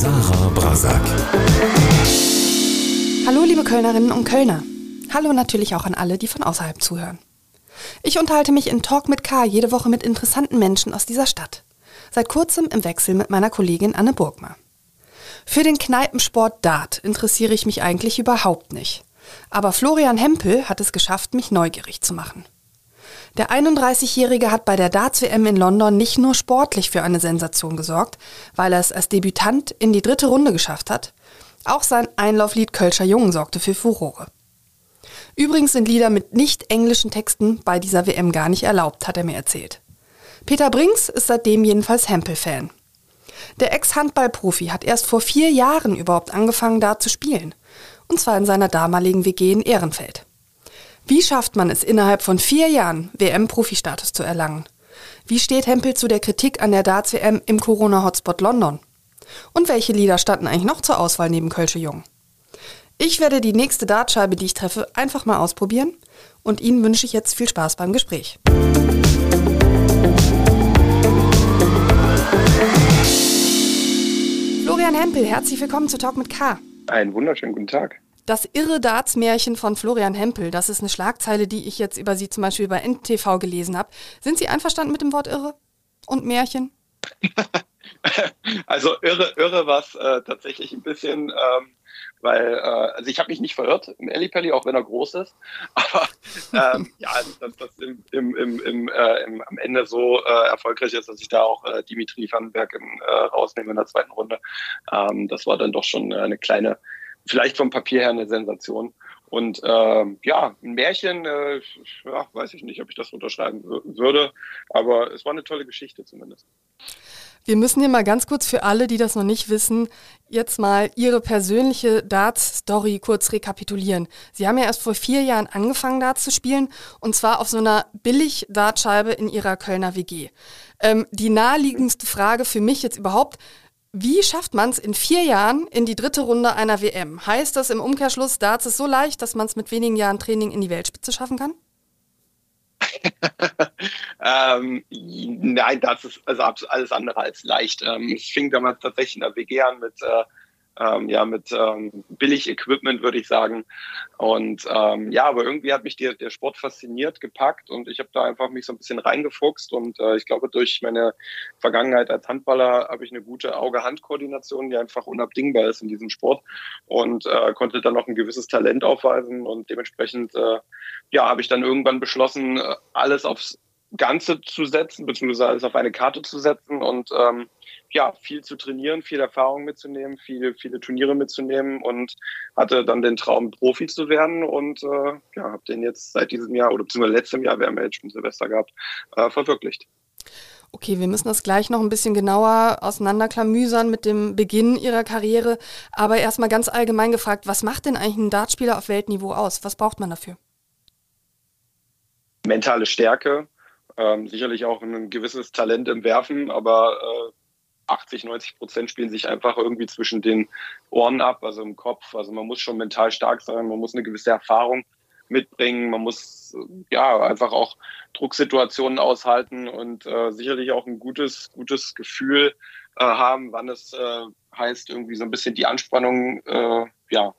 Sarah Brasak. Hallo liebe Kölnerinnen und Kölner. Hallo natürlich auch an alle, die von außerhalb zuhören. Ich unterhalte mich in Talk mit K jede Woche mit interessanten Menschen aus dieser Stadt. Seit kurzem im Wechsel mit meiner Kollegin Anne Burgmar. Für den Kneipensport Dart interessiere ich mich eigentlich überhaupt nicht. Aber Florian Hempel hat es geschafft, mich neugierig zu machen. Der 31-Jährige hat bei der Darts-WM in London nicht nur sportlich für eine Sensation gesorgt, weil er es als Debütant in die dritte Runde geschafft hat, auch sein Einlauflied Kölscher Jungen sorgte für Furore. Übrigens sind Lieder mit nicht englischen Texten bei dieser WM gar nicht erlaubt, hat er mir erzählt. Peter Brinks ist seitdem jedenfalls Hempel-Fan. Der Ex-Handball-Profi hat erst vor vier Jahren überhaupt angefangen, da zu spielen. Und zwar in seiner damaligen WG in Ehrenfeld. Wie schafft man es innerhalb von vier Jahren, WM-Profi-Status zu erlangen? Wie steht Hempel zu der Kritik an der Darts-WM im Corona-Hotspot London? Und welche Lieder standen eigentlich noch zur Auswahl neben Kölsche Jung? Ich werde die nächste Dartscheibe, die ich treffe, einfach mal ausprobieren. Und Ihnen wünsche ich jetzt viel Spaß beim Gespräch. Florian Hempel, herzlich willkommen zu Talk mit K. Einen wunderschönen guten Tag. Das irre Darts-Märchen von Florian Hempel, das ist eine Schlagzeile, die ich jetzt über Sie zum Beispiel bei NTV gelesen habe. Sind Sie einverstanden mit dem Wort irre und Märchen? also irre, irre war es äh, tatsächlich ein bisschen, ähm, weil, äh, also ich habe mich nicht verirrt im Ellipelli, auch wenn er groß ist. Aber ähm, ja, also dass das im, im, im, äh, im, am Ende so äh, erfolgreich ist, dass ich da auch äh, Dimitri Vandenberg äh, rausnehme in der zweiten Runde, ähm, das war dann doch schon eine kleine, vielleicht vom Papier her eine Sensation. Und ähm, ja, ein Märchen, äh, ja, weiß ich nicht, ob ich das unterschreiben würde, aber es war eine tolle Geschichte zumindest. Wir müssen hier mal ganz kurz für alle, die das noch nicht wissen, jetzt mal Ihre persönliche Darts-Story kurz rekapitulieren. Sie haben ja erst vor vier Jahren angefangen, Darts zu spielen und zwar auf so einer Billig-Dartscheibe in Ihrer Kölner WG. Ähm, die naheliegendste Frage für mich jetzt überhaupt, wie schafft man es in vier Jahren in die dritte Runde einer WM? Heißt das im Umkehrschluss, Darts ist so leicht, dass man es mit wenigen Jahren Training in die Weltspitze schaffen kann? ähm, nein, das ist also alles andere als leicht. Ähm, ich fing damals tatsächlich in der WG an mit äh, ähm, ja, mit ähm, billig Equipment, würde ich sagen. Und ähm, ja, aber irgendwie hat mich der, der Sport fasziniert, gepackt und ich habe da einfach mich so ein bisschen reingefuchst und äh, ich glaube, durch meine Vergangenheit als Handballer habe ich eine gute Auge-Hand-Koordination, die einfach unabdingbar ist in diesem Sport und äh, konnte dann noch ein gewisses Talent aufweisen und dementsprechend äh, ja, habe ich dann irgendwann beschlossen, äh, alles aufs Ganze zu setzen, beziehungsweise alles auf eine Karte zu setzen und ähm, ja, viel zu trainieren, viel Erfahrung mitzunehmen, viele, viele Turniere mitzunehmen und hatte dann den Traum, Profi zu werden und äh, ja, habe den jetzt seit diesem Jahr oder beziehungsweise letztem Jahr, wir haben ja jetzt schon Silvester gehabt, äh, verwirklicht. Okay, wir müssen das gleich noch ein bisschen genauer auseinanderklamüsern mit dem Beginn Ihrer Karriere. Aber erstmal ganz allgemein gefragt, was macht denn eigentlich ein Dartspieler auf Weltniveau aus? Was braucht man dafür? Mentale Stärke, ähm, sicherlich auch ein gewisses Talent im Werfen, aber äh, 80, 90 Prozent spielen sich einfach irgendwie zwischen den Ohren ab, also im Kopf. Also man muss schon mental stark sein, man muss eine gewisse Erfahrung mitbringen, man muss ja einfach auch Drucksituationen aushalten und äh, sicherlich auch ein gutes, gutes Gefühl äh, haben, wann es äh, heißt, irgendwie so ein bisschen die Anspannung äh, ja,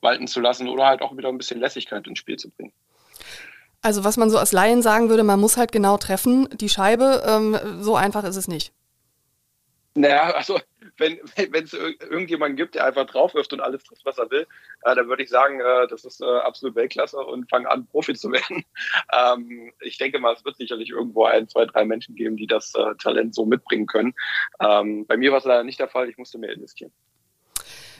walten zu lassen oder halt auch wieder ein bisschen Lässigkeit ins Spiel zu bringen. Also was man so als Laien sagen würde, man muss halt genau treffen, die Scheibe, ähm, so einfach ist es nicht. Naja, also wenn wenn es irgendjemanden gibt, der einfach drauf wirft und alles trifft, was er will, äh, dann würde ich sagen, äh, das ist äh, absolut Weltklasse und fange an, Profi zu werden. Ähm, ich denke mal, es wird sicherlich irgendwo ein, zwei, drei Menschen geben, die das äh, Talent so mitbringen können. Ähm, bei mir war es leider nicht der Fall, ich musste mehr investieren.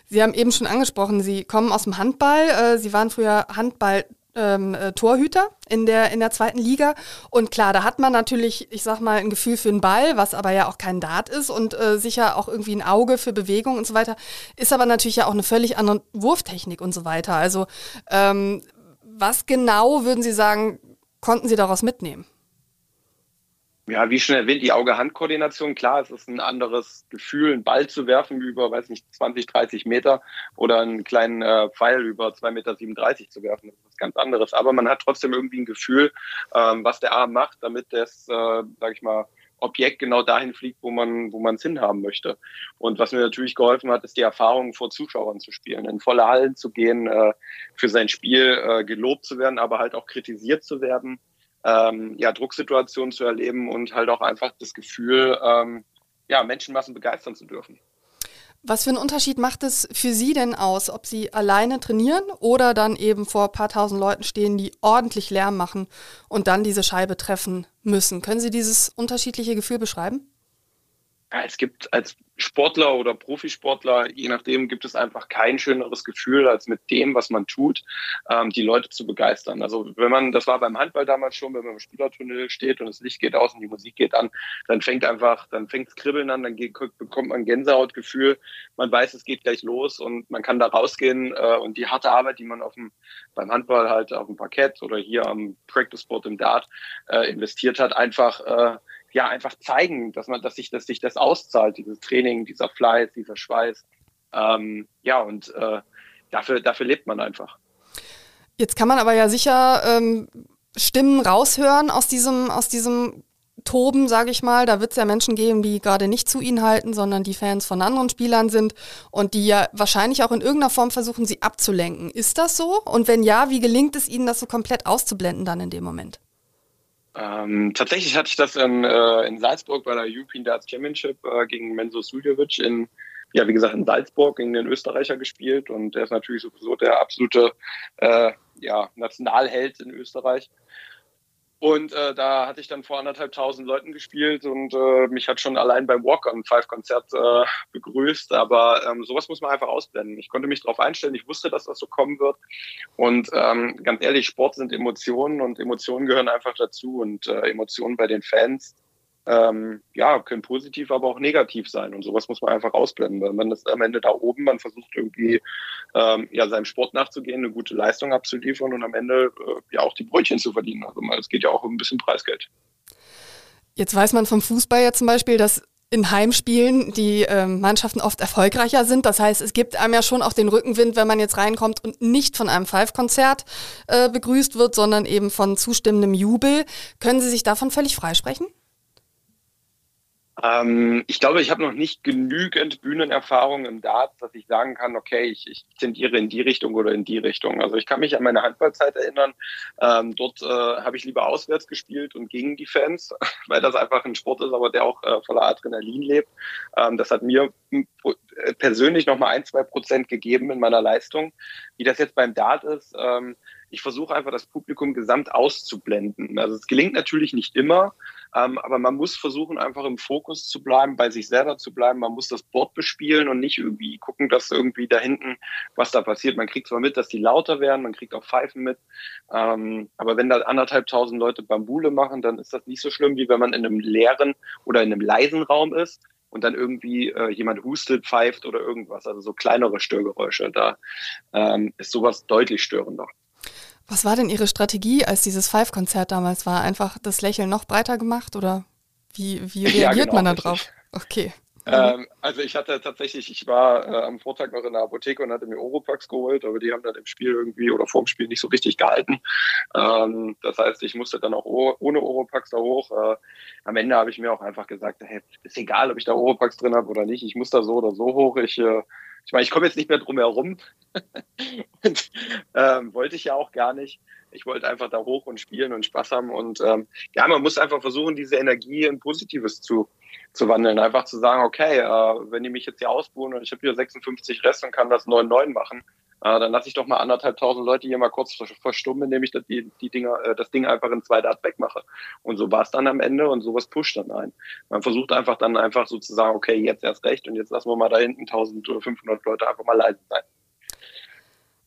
Sie haben eben schon angesprochen, Sie kommen aus dem Handball. Äh, Sie waren früher Handball ähm, äh, Torhüter in der, in der zweiten Liga. Und klar, da hat man natürlich, ich sag mal, ein Gefühl für einen Ball, was aber ja auch kein Dart ist und äh, sicher auch irgendwie ein Auge für Bewegung und so weiter. Ist aber natürlich ja auch eine völlig andere Wurftechnik und so weiter. Also, ähm, was genau würden Sie sagen, konnten Sie daraus mitnehmen? Ja, wie schon erwähnt, die Auge-Hand-Koordination, klar, es ist ein anderes Gefühl, einen Ball zu werfen über, weiß nicht, 20, 30 Meter oder einen kleinen äh, Pfeil über 2,37 Meter zu werfen. Das ist was ganz anderes. Aber man hat trotzdem irgendwie ein Gefühl, ähm, was der Arm macht, damit das, äh, sag ich mal, Objekt genau dahin fliegt, wo man wo man es hinhaben möchte. Und was mir natürlich geholfen hat, ist die Erfahrung vor Zuschauern zu spielen, in volle Hallen zu gehen, äh, für sein Spiel äh, gelobt zu werden, aber halt auch kritisiert zu werden, ähm, ja Drucksituationen zu erleben und halt auch einfach das Gefühl, ähm, ja Menschenmassen begeistern zu dürfen. Was für einen Unterschied macht es für Sie denn aus, ob Sie alleine trainieren oder dann eben vor ein paar tausend Leuten stehen, die ordentlich Lärm machen und dann diese Scheibe treffen müssen? Können Sie dieses unterschiedliche Gefühl beschreiben? Ja, es gibt als Sportler oder Profisportler, je nachdem, gibt es einfach kein schöneres Gefühl, als mit dem, was man tut, ähm, die Leute zu begeistern. Also wenn man, das war beim Handball damals schon, wenn man im Spielertunnel steht und das Licht geht aus und die Musik geht an, dann fängt einfach, dann fängt es Kribbeln an, dann geht, bekommt man Gänsehautgefühl, man weiß, es geht gleich los und man kann da rausgehen äh, und die harte Arbeit, die man auf dem, beim Handball halt auf dem Parkett oder hier am Practice Board im Dart äh, investiert hat, einfach äh, ja einfach zeigen, dass man, dass sich, dass sich das auszahlt, dieses Training, dieser Fleiß, dieser Schweiß. Ähm, ja, und äh, dafür, dafür lebt man einfach. Jetzt kann man aber ja sicher ähm, Stimmen raushören aus diesem, aus diesem Toben, sage ich mal. Da wird es ja Menschen geben, die gerade nicht zu ihnen halten, sondern die Fans von anderen Spielern sind und die ja wahrscheinlich auch in irgendeiner Form versuchen, sie abzulenken. Ist das so? Und wenn ja, wie gelingt es ihnen, das so komplett auszublenden dann in dem Moment? Ähm, tatsächlich hatte ich das in, äh, in Salzburg bei der European Darts Championship äh, gegen Menzo Suljovic in, ja, wie gesagt, in Salzburg gegen den Österreicher gespielt und der ist natürlich sowieso der absolute äh, ja, Nationalheld in Österreich. Und äh, da hatte ich dann vor anderthalb tausend Leuten gespielt und äh, mich hat schon allein beim Walk-on-Five-Konzert äh, begrüßt. Aber ähm, sowas muss man einfach ausblenden. Ich konnte mich darauf einstellen. Ich wusste, dass das so kommen wird. Und ähm, ganz ehrlich, Sport sind Emotionen und Emotionen gehören einfach dazu. Und äh, Emotionen bei den Fans ähm, ja, können positiv, aber auch negativ sein. Und sowas muss man einfach ausblenden, weil man ist am Ende da oben, man versucht irgendwie ähm, ja, seinem Sport nachzugehen, eine gute Leistung abzuliefern und am Ende äh, ja auch die Brötchen zu verdienen. Also es geht ja auch um ein bisschen Preisgeld. Jetzt weiß man vom Fußball ja zum Beispiel, dass in Heimspielen die ähm, Mannschaften oft erfolgreicher sind. Das heißt, es gibt einem ja schon auch den Rückenwind, wenn man jetzt reinkommt und nicht von einem Five-Konzert äh, begrüßt wird, sondern eben von zustimmendem Jubel. Können Sie sich davon völlig freisprechen? Ähm, ich glaube, ich habe noch nicht genügend Bühnenerfahrung im Dart, dass ich sagen kann, okay, ich, ich tendiere in die Richtung oder in die Richtung. Also ich kann mich an meine Handballzeit erinnern. Ähm, dort äh, habe ich lieber auswärts gespielt und gegen die Fans, weil das einfach ein Sport ist, aber der auch äh, voller Adrenalin lebt. Ähm, das hat mir persönlich noch mal ein, zwei Prozent gegeben in meiner Leistung. Wie das jetzt beim Dart ist, ähm, ich versuche einfach das Publikum gesamt auszublenden. Also es gelingt natürlich nicht immer, ähm, aber man muss versuchen, einfach im Fokus zu bleiben, bei sich selber zu bleiben. Man muss das Board bespielen und nicht irgendwie gucken, dass irgendwie da hinten was da passiert. Man kriegt zwar mit, dass die lauter werden, man kriegt auch Pfeifen mit, ähm, aber wenn da anderthalb tausend Leute Bambule machen, dann ist das nicht so schlimm, wie wenn man in einem leeren oder in einem leisen Raum ist und dann irgendwie äh, jemand hustet, pfeift oder irgendwas. Also so kleinere Störgeräusche. Da ähm, ist sowas deutlich störender. Was war denn Ihre Strategie, als dieses Five-Konzert damals war? Einfach das Lächeln noch breiter gemacht oder wie, wie reagiert ja, genau, man da drauf? Okay. Ähm, also ich hatte tatsächlich, ich war äh, am Vortag noch in der Apotheke und hatte mir Oropax geholt, aber die haben dann im Spiel irgendwie oder vor dem Spiel nicht so richtig gehalten. Ähm, das heißt, ich musste dann auch ohne Oropax da hoch. Äh, am Ende habe ich mir auch einfach gesagt, hey, ist egal, ob ich da Oropax drin habe oder nicht, ich muss da so oder so hoch. Ich äh, ich meine, ich komme jetzt nicht mehr drum herum. und ähm, wollte ich ja auch gar nicht. Ich wollte einfach da hoch und spielen und Spaß haben. Und ähm, ja, man muss einfach versuchen, diese Energie in Positives zu, zu wandeln. Einfach zu sagen, okay, äh, wenn die mich jetzt hier ausbuhen und ich habe hier 56 Rest und kann das 9-9 machen, äh, dann lasse ich doch mal anderthalb tausend Leute hier mal kurz verstummen, indem ich das, die, die Dinger, äh, das Ding einfach in zwei Dart wegmache. Und so war es dann am Ende und sowas pusht dann ein. Man versucht einfach dann einfach so zu sagen, okay, jetzt erst recht und jetzt lassen wir mal da hinten 1500 Leute einfach mal leise sein.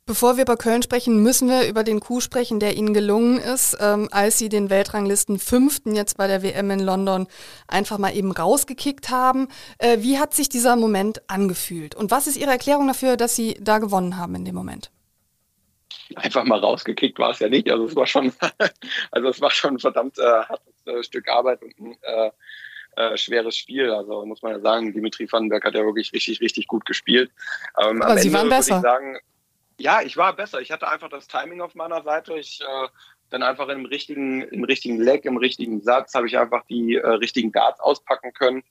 Bevor wir über Köln sprechen, müssen wir über den Coup sprechen, der Ihnen gelungen ist, ähm, als Sie den Weltranglisten Fünften jetzt bei der WM in London einfach mal eben rausgekickt haben. Äh, wie hat sich dieser Moment angefühlt? Und was ist Ihre Erklärung dafür, dass Sie da gewonnen haben in dem Moment? Einfach mal rausgekickt war es ja nicht. Also es war schon, also es war schon ein verdammt äh, hartes äh, Stück Arbeit und ein äh, äh, schweres Spiel. Also muss man ja sagen, Dimitri Vandenberg hat ja wirklich richtig, richtig gut gespielt. Ähm, Aber Sie Ende waren besser. Sagen, ja, ich war besser. Ich hatte einfach das Timing auf meiner Seite. Ich, äh, dann einfach im richtigen, im richtigen Leck, im richtigen Satz habe ich einfach die äh, richtigen Darts auspacken können.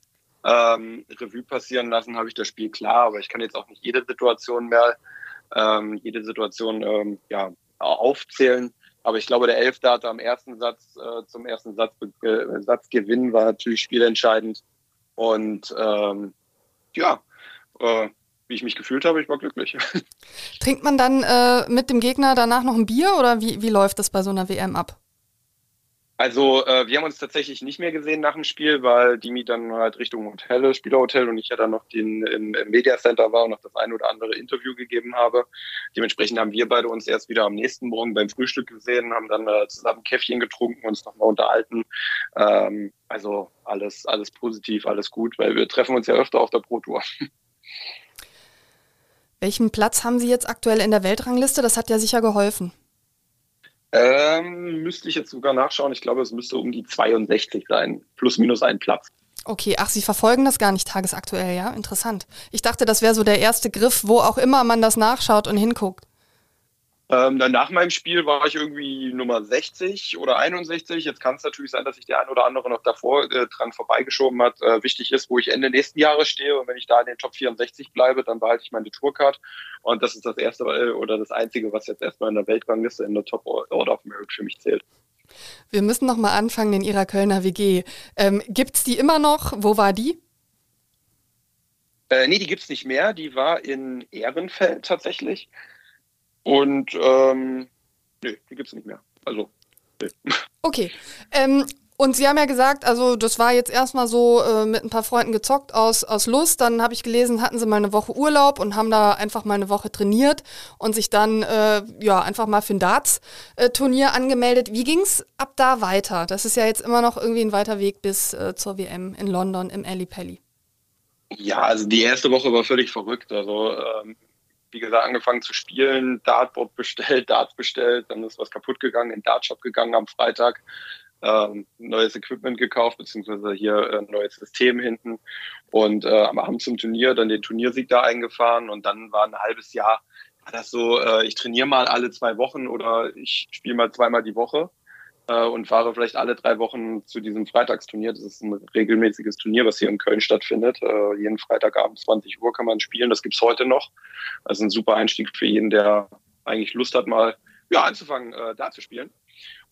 Ähm, Revue passieren lassen habe ich das Spiel klar, aber ich kann jetzt auch nicht jede Situation mehr, ähm, jede Situation ähm, ja, aufzählen. Aber ich glaube, der Elfdata am ersten Satz äh, zum ersten Satz, äh, Satzgewinn war natürlich spielentscheidend. Und ähm, ja, äh, wie ich mich gefühlt habe, ich war glücklich. Trinkt man dann äh, mit dem Gegner danach noch ein Bier oder wie, wie läuft das bei so einer WM ab? Also äh, wir haben uns tatsächlich nicht mehr gesehen nach dem Spiel, weil Dimi dann halt Richtung Hotel, Spielerhotel und ich ja dann noch den, im, im Media Center war und noch das ein oder andere Interview gegeben habe. Dementsprechend haben wir beide uns erst wieder am nächsten Morgen beim Frühstück gesehen, haben dann äh, zusammen Käffchen getrunken, uns nochmal unterhalten. Ähm, also alles, alles positiv, alles gut, weil wir treffen uns ja öfter auf der Pro Tour. Welchen Platz haben Sie jetzt aktuell in der Weltrangliste? Das hat ja sicher geholfen. Ähm, müsste ich jetzt sogar nachschauen. Ich glaube, es müsste um die 62 sein. Plus minus ein Platz. Okay, ach, Sie verfolgen das gar nicht tagesaktuell, ja? Interessant. Ich dachte, das wäre so der erste Griff, wo auch immer man das nachschaut und hinguckt. Ähm, dann nach meinem Spiel war ich irgendwie Nummer 60 oder 61. Jetzt kann es natürlich sein, dass sich der ein oder andere noch davor äh, dran vorbeigeschoben hat. Äh, wichtig ist, wo ich Ende nächsten Jahres stehe. Und wenn ich da in den Top 64 bleibe, dann behalte ich meine Tourcard. Und das ist das erste äh, oder das einzige, was jetzt erstmal in der Weltrangliste in der Top Order of Merit für mich zählt. Wir müssen noch mal anfangen in Ihrer Kölner WG. Ähm, Gibt es die immer noch? Wo war die? Äh, nee, die gibt es nicht mehr. Die war in Ehrenfeld tatsächlich. Und ähm, nee, die gibt es nicht mehr. Also, nee. Okay. Ähm, und Sie haben ja gesagt, also das war jetzt erstmal so äh, mit ein paar Freunden gezockt aus, aus Lust. Dann habe ich gelesen, hatten Sie mal eine Woche Urlaub und haben da einfach mal eine Woche trainiert und sich dann äh, ja einfach mal für ein Darts-Turnier angemeldet. Wie ging es ab da weiter? Das ist ja jetzt immer noch irgendwie ein weiter Weg bis äh, zur WM in London im Ali Pelli. Ja, also die erste Woche war völlig verrückt. Also ähm, wie gesagt, angefangen zu spielen, Dartboard bestellt, Darts bestellt, dann ist was kaputt gegangen, in den Dartshop gegangen am Freitag, ähm, neues Equipment gekauft, beziehungsweise hier äh, neues System hinten und äh, am Abend zum Turnier dann den Turniersieg da eingefahren und dann war ein halbes Jahr, war das so, äh, ich trainiere mal alle zwei Wochen oder ich spiele mal zweimal die Woche äh, und fahre vielleicht alle drei Wochen zu diesem Freitagsturnier. Das ist ein regelmäßiges Turnier, was hier in Köln stattfindet. Äh, jeden Freitagabend 20 Uhr kann man spielen. Das gibt's heute noch. Also ein super Einstieg für jeden, der eigentlich Lust hat, mal ja, anzufangen, äh, da zu spielen.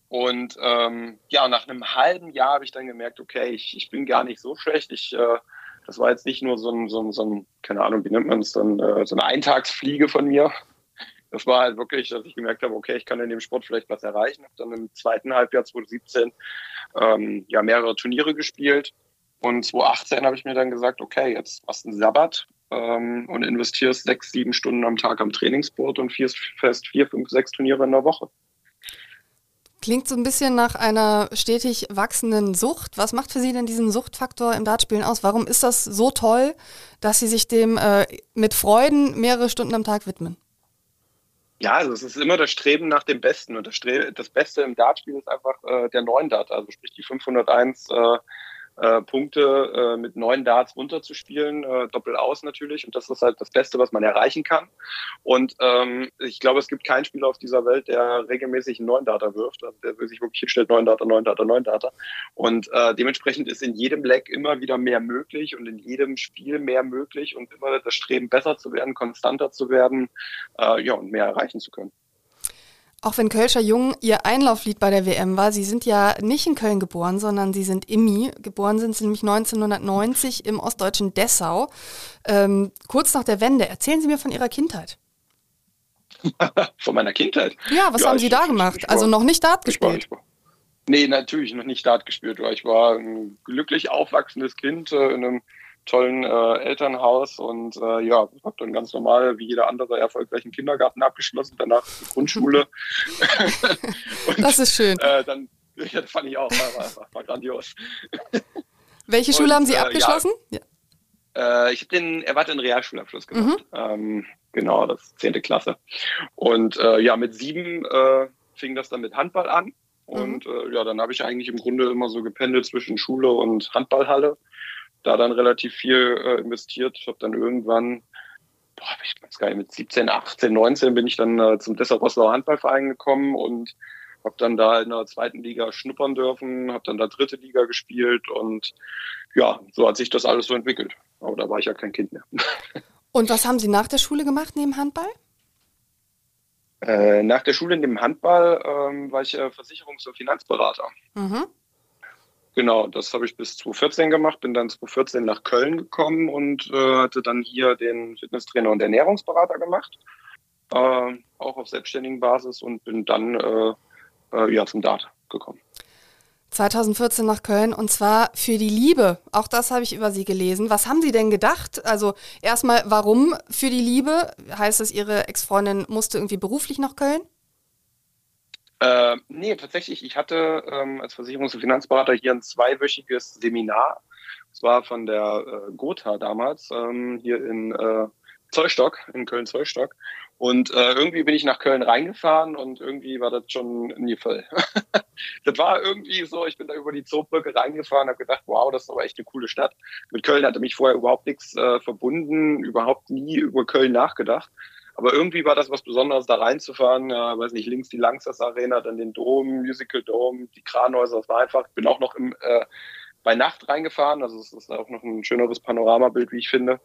Und ähm, ja, nach einem halben Jahr habe ich dann gemerkt, okay, ich, ich bin gar nicht so schlecht. Ich, äh, das war jetzt nicht nur so ein, so ein, so ein keine Ahnung, wie nennt man es dann, äh, so eine Eintagsfliege von mir, das war halt wirklich, dass ich gemerkt habe, okay, ich kann in dem Sport vielleicht was erreichen. Habe dann im zweiten Halbjahr 2017 ähm, ja mehrere Turniere gespielt. Und 2018 habe ich mir dann gesagt, okay, jetzt machst du einen Sabbat ähm, und investierst sechs, sieben Stunden am Tag am Trainingsboard und fährst fest vier, fünf, sechs Turniere in der Woche. Klingt so ein bisschen nach einer stetig wachsenden Sucht. Was macht für Sie denn diesen Suchtfaktor im Dartspielen aus? Warum ist das so toll, dass Sie sich dem äh, mit Freuden mehrere Stunden am Tag widmen? Ja, also es ist immer das Streben nach dem Besten. Und das, Stre das Beste im Dartspiel ist einfach äh, der neuen Data, also sprich die 501 äh, Punkte äh, mit neun Darts runterzuspielen, äh, doppelt aus natürlich. Und das ist halt das Beste, was man erreichen kann. Und ähm, ich glaube, es gibt keinen Spieler auf dieser Welt, der regelmäßig einen neuen Data wirft. Also der sich wirklich hinstellt, neun Data, neun Data, neun Data. Und äh, dementsprechend ist in jedem Leck immer wieder mehr möglich und in jedem Spiel mehr möglich und immer das Streben, besser zu werden, konstanter zu werden, äh, ja, und mehr erreichen zu können. Auch wenn Kölscher Jung ihr Einlauflied bei der WM war, Sie sind ja nicht in Köln geboren, sondern Sie sind Immi. Geboren sind Sie nämlich 1990 im ostdeutschen Dessau, ähm, kurz nach der Wende. Erzählen Sie mir von Ihrer Kindheit. von meiner Kindheit? Ja, was ja, haben Sie ich, da gemacht? Ich, ich also noch nicht Dart gespielt? War, nee, natürlich noch nicht Dart gespielt. Ich war ein glücklich aufwachsendes Kind äh, in einem tollen äh, Elternhaus und äh, ja, habe dann ganz normal wie jeder andere erfolgreichen Kindergarten abgeschlossen, danach die Grundschule. und, das ist schön. Äh, dann, ja, das fand ich auch, war, war, war grandios. Welche Schule und, haben Sie äh, abgeschlossen? Ja. Äh, ich habe den erwarteten Realschulabschluss gemacht. Mhm. Ähm, genau, das zehnte Klasse. Und äh, ja, mit sieben fing das dann mit Handball an. Und mhm. ja, dann habe ich eigentlich im Grunde immer so gependelt zwischen Schule und Handballhalle da dann relativ viel äh, investiert. Ich habe dann irgendwann, boah, ich weiß gar nicht, mit 17, 18, 19 bin ich dann äh, zum Dessau-Rossauer Handballverein gekommen und habe dann da in der zweiten Liga schnuppern dürfen, habe dann da dritte Liga gespielt und ja, so hat sich das alles so entwickelt. Aber da war ich ja kein Kind mehr. Und was haben Sie nach der Schule gemacht neben Handball? Äh, nach der Schule neben Handball ähm, war ich äh, Versicherungs- und Finanzberater. Mhm. Genau, das habe ich bis 2014 gemacht, bin dann 2014 nach Köln gekommen und äh, hatte dann hier den Fitnesstrainer und Ernährungsberater gemacht, äh, auch auf selbstständigen Basis und bin dann äh, äh, ja, zum Dart gekommen. 2014 nach Köln und zwar für die Liebe. Auch das habe ich über Sie gelesen. Was haben Sie denn gedacht? Also erstmal, warum für die Liebe? Heißt es, Ihre Ex-Freundin musste irgendwie beruflich nach Köln? Äh, nee, tatsächlich. Ich hatte ähm, als Versicherungs- und Finanzberater hier ein zweiwöchiges Seminar. Das war von der äh, Gotha damals, ähm, hier in äh, Zollstock, in Köln-Zollstock. Und äh, irgendwie bin ich nach Köln reingefahren und irgendwie war das schon nie voll. das war irgendwie so, ich bin da über die Zoobrücke reingefahren, habe gedacht, wow, das ist aber echt eine coole Stadt. Mit Köln hatte mich vorher überhaupt nichts äh, verbunden, überhaupt nie über Köln nachgedacht. Aber irgendwie war das was Besonderes, da reinzufahren. Ja, weiß nicht, links die Langsas Arena, dann den Dom, Musical Dome, die Kranhäuser. Das war einfach. Bin auch noch im, äh, bei Nacht reingefahren. Also es ist auch noch ein schöneres Panoramabild, wie ich finde.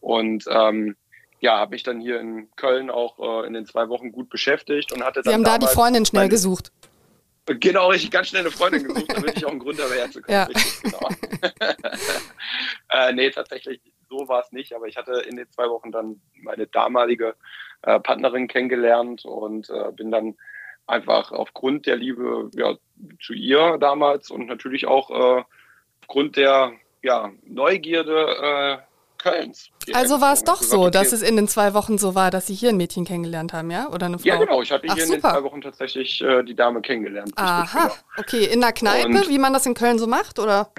Und ähm, ja, habe mich dann hier in Köln auch äh, in den zwei Wochen gut beschäftigt und hatte Sie haben da die Freundin schnell meine, gesucht. Genau, richtig, ganz schnell eine Freundin gesucht, damit ich auch einen Grund habe, herzukommen. Ja. Richtig, genau. äh, nee, tatsächlich, so war es nicht, aber ich hatte in den zwei Wochen dann meine damalige äh, Partnerin kennengelernt und äh, bin dann einfach aufgrund der Liebe ja, zu ihr damals und natürlich auch äh, aufgrund der ja, Neugierde äh, Kölns. Also war es doch so, dass es in den zwei Wochen so war, dass Sie hier ein Mädchen kennengelernt haben, ja? Oder eine Frau? Ja, genau. Ich hatte Ach, hier super. in den zwei Wochen tatsächlich äh, die Dame kennengelernt. Aha, genau. okay. In der Kneipe, Und wie man das in Köln so macht, oder?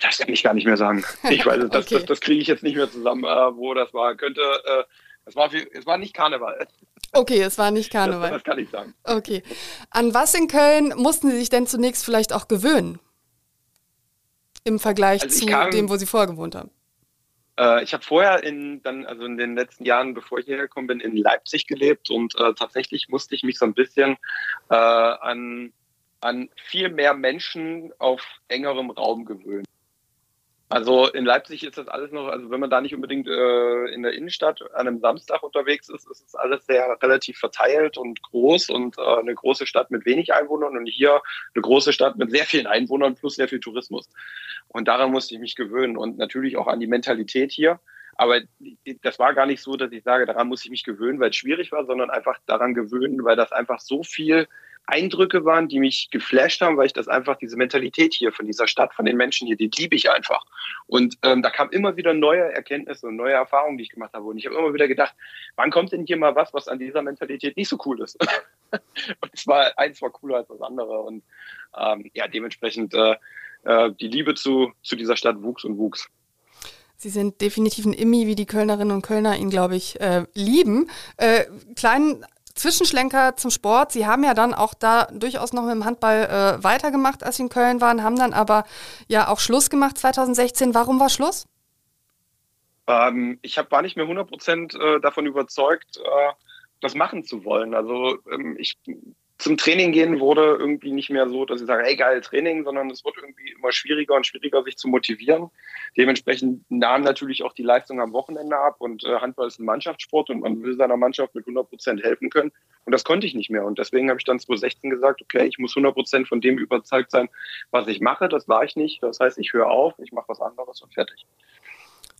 Das kann ich gar nicht mehr sagen. Ich weiß, das, okay. das, das kriege ich jetzt nicht mehr zusammen, äh, wo das war. Könnte, äh, es, war viel, es war nicht Karneval. Okay, es war nicht Karneval. Das, das kann ich sagen. Okay. An was in Köln mussten Sie sich denn zunächst vielleicht auch gewöhnen? Im Vergleich also zu kam, dem, wo Sie vorher gewohnt haben? Äh, ich habe vorher in dann, also in den letzten Jahren, bevor ich hierher gekommen bin, in Leipzig gelebt und äh, tatsächlich musste ich mich so ein bisschen äh, an, an viel mehr Menschen auf engerem Raum gewöhnen. Also in Leipzig ist das alles noch, also wenn man da nicht unbedingt äh, in der Innenstadt an einem Samstag unterwegs ist, ist es alles sehr relativ verteilt und groß und äh, eine große Stadt mit wenig Einwohnern und hier eine große Stadt mit sehr vielen Einwohnern plus sehr viel Tourismus. Und daran musste ich mich gewöhnen und natürlich auch an die Mentalität hier. Aber das war gar nicht so, dass ich sage, daran muss ich mich gewöhnen, weil es schwierig war, sondern einfach daran gewöhnen, weil das einfach so viel Eindrücke waren, die mich geflasht haben, weil ich das einfach, diese Mentalität hier von dieser Stadt, von den Menschen hier, die liebe ich einfach. Und ähm, da kam immer wieder neue Erkenntnisse und neue Erfahrungen, die ich gemacht habe. Und ich habe immer wieder gedacht, wann kommt denn hier mal was, was an dieser Mentalität nicht so cool ist? und es war eins war cooler als das andere. Und ähm, ja, dementsprechend äh, äh, die Liebe zu, zu dieser Stadt wuchs und wuchs. Sie sind definitiv ein Immi, wie die Kölnerinnen und Kölner ihn, glaube ich, äh, lieben. Äh, kleinen Zwischenschlenker zum Sport. Sie haben ja dann auch da durchaus noch mit dem Handball äh, weitergemacht, als Sie in Köln waren, haben dann aber ja auch Schluss gemacht 2016. Warum war Schluss? Ähm, ich hab, war nicht mehr 100 Prozent äh, davon überzeugt, äh, das machen zu wollen. Also ähm, ich zum Training gehen wurde irgendwie nicht mehr so, dass ich sage, hey, geil Training, sondern es wurde irgendwie immer schwieriger und schwieriger, sich zu motivieren. Dementsprechend nahm natürlich auch die Leistung am Wochenende ab und äh, Handball ist ein Mannschaftssport und man will seiner Mannschaft mit 100 Prozent helfen können. Und das konnte ich nicht mehr. Und deswegen habe ich dann 2016 gesagt, okay, ich muss 100 Prozent von dem überzeugt sein, was ich mache. Das war ich nicht. Das heißt, ich höre auf, ich mache was anderes und fertig.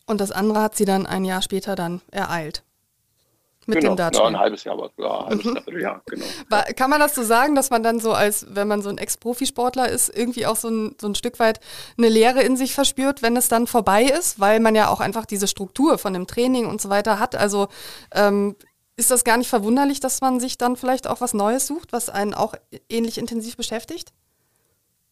Und das andere hat sie dann ein Jahr später dann ereilt. Mit genau, dem Dartspiel. Ja, ein halbes Jahr, aber ja, ein halbes mhm. Jahr, genau. War, kann man das so sagen, dass man dann so als, wenn man so ein Ex-Profisportler ist, irgendwie auch so ein, so ein Stück weit eine Leere in sich verspürt, wenn es dann vorbei ist, weil man ja auch einfach diese Struktur von dem Training und so weiter hat. Also ähm, ist das gar nicht verwunderlich, dass man sich dann vielleicht auch was Neues sucht, was einen auch ähnlich intensiv beschäftigt?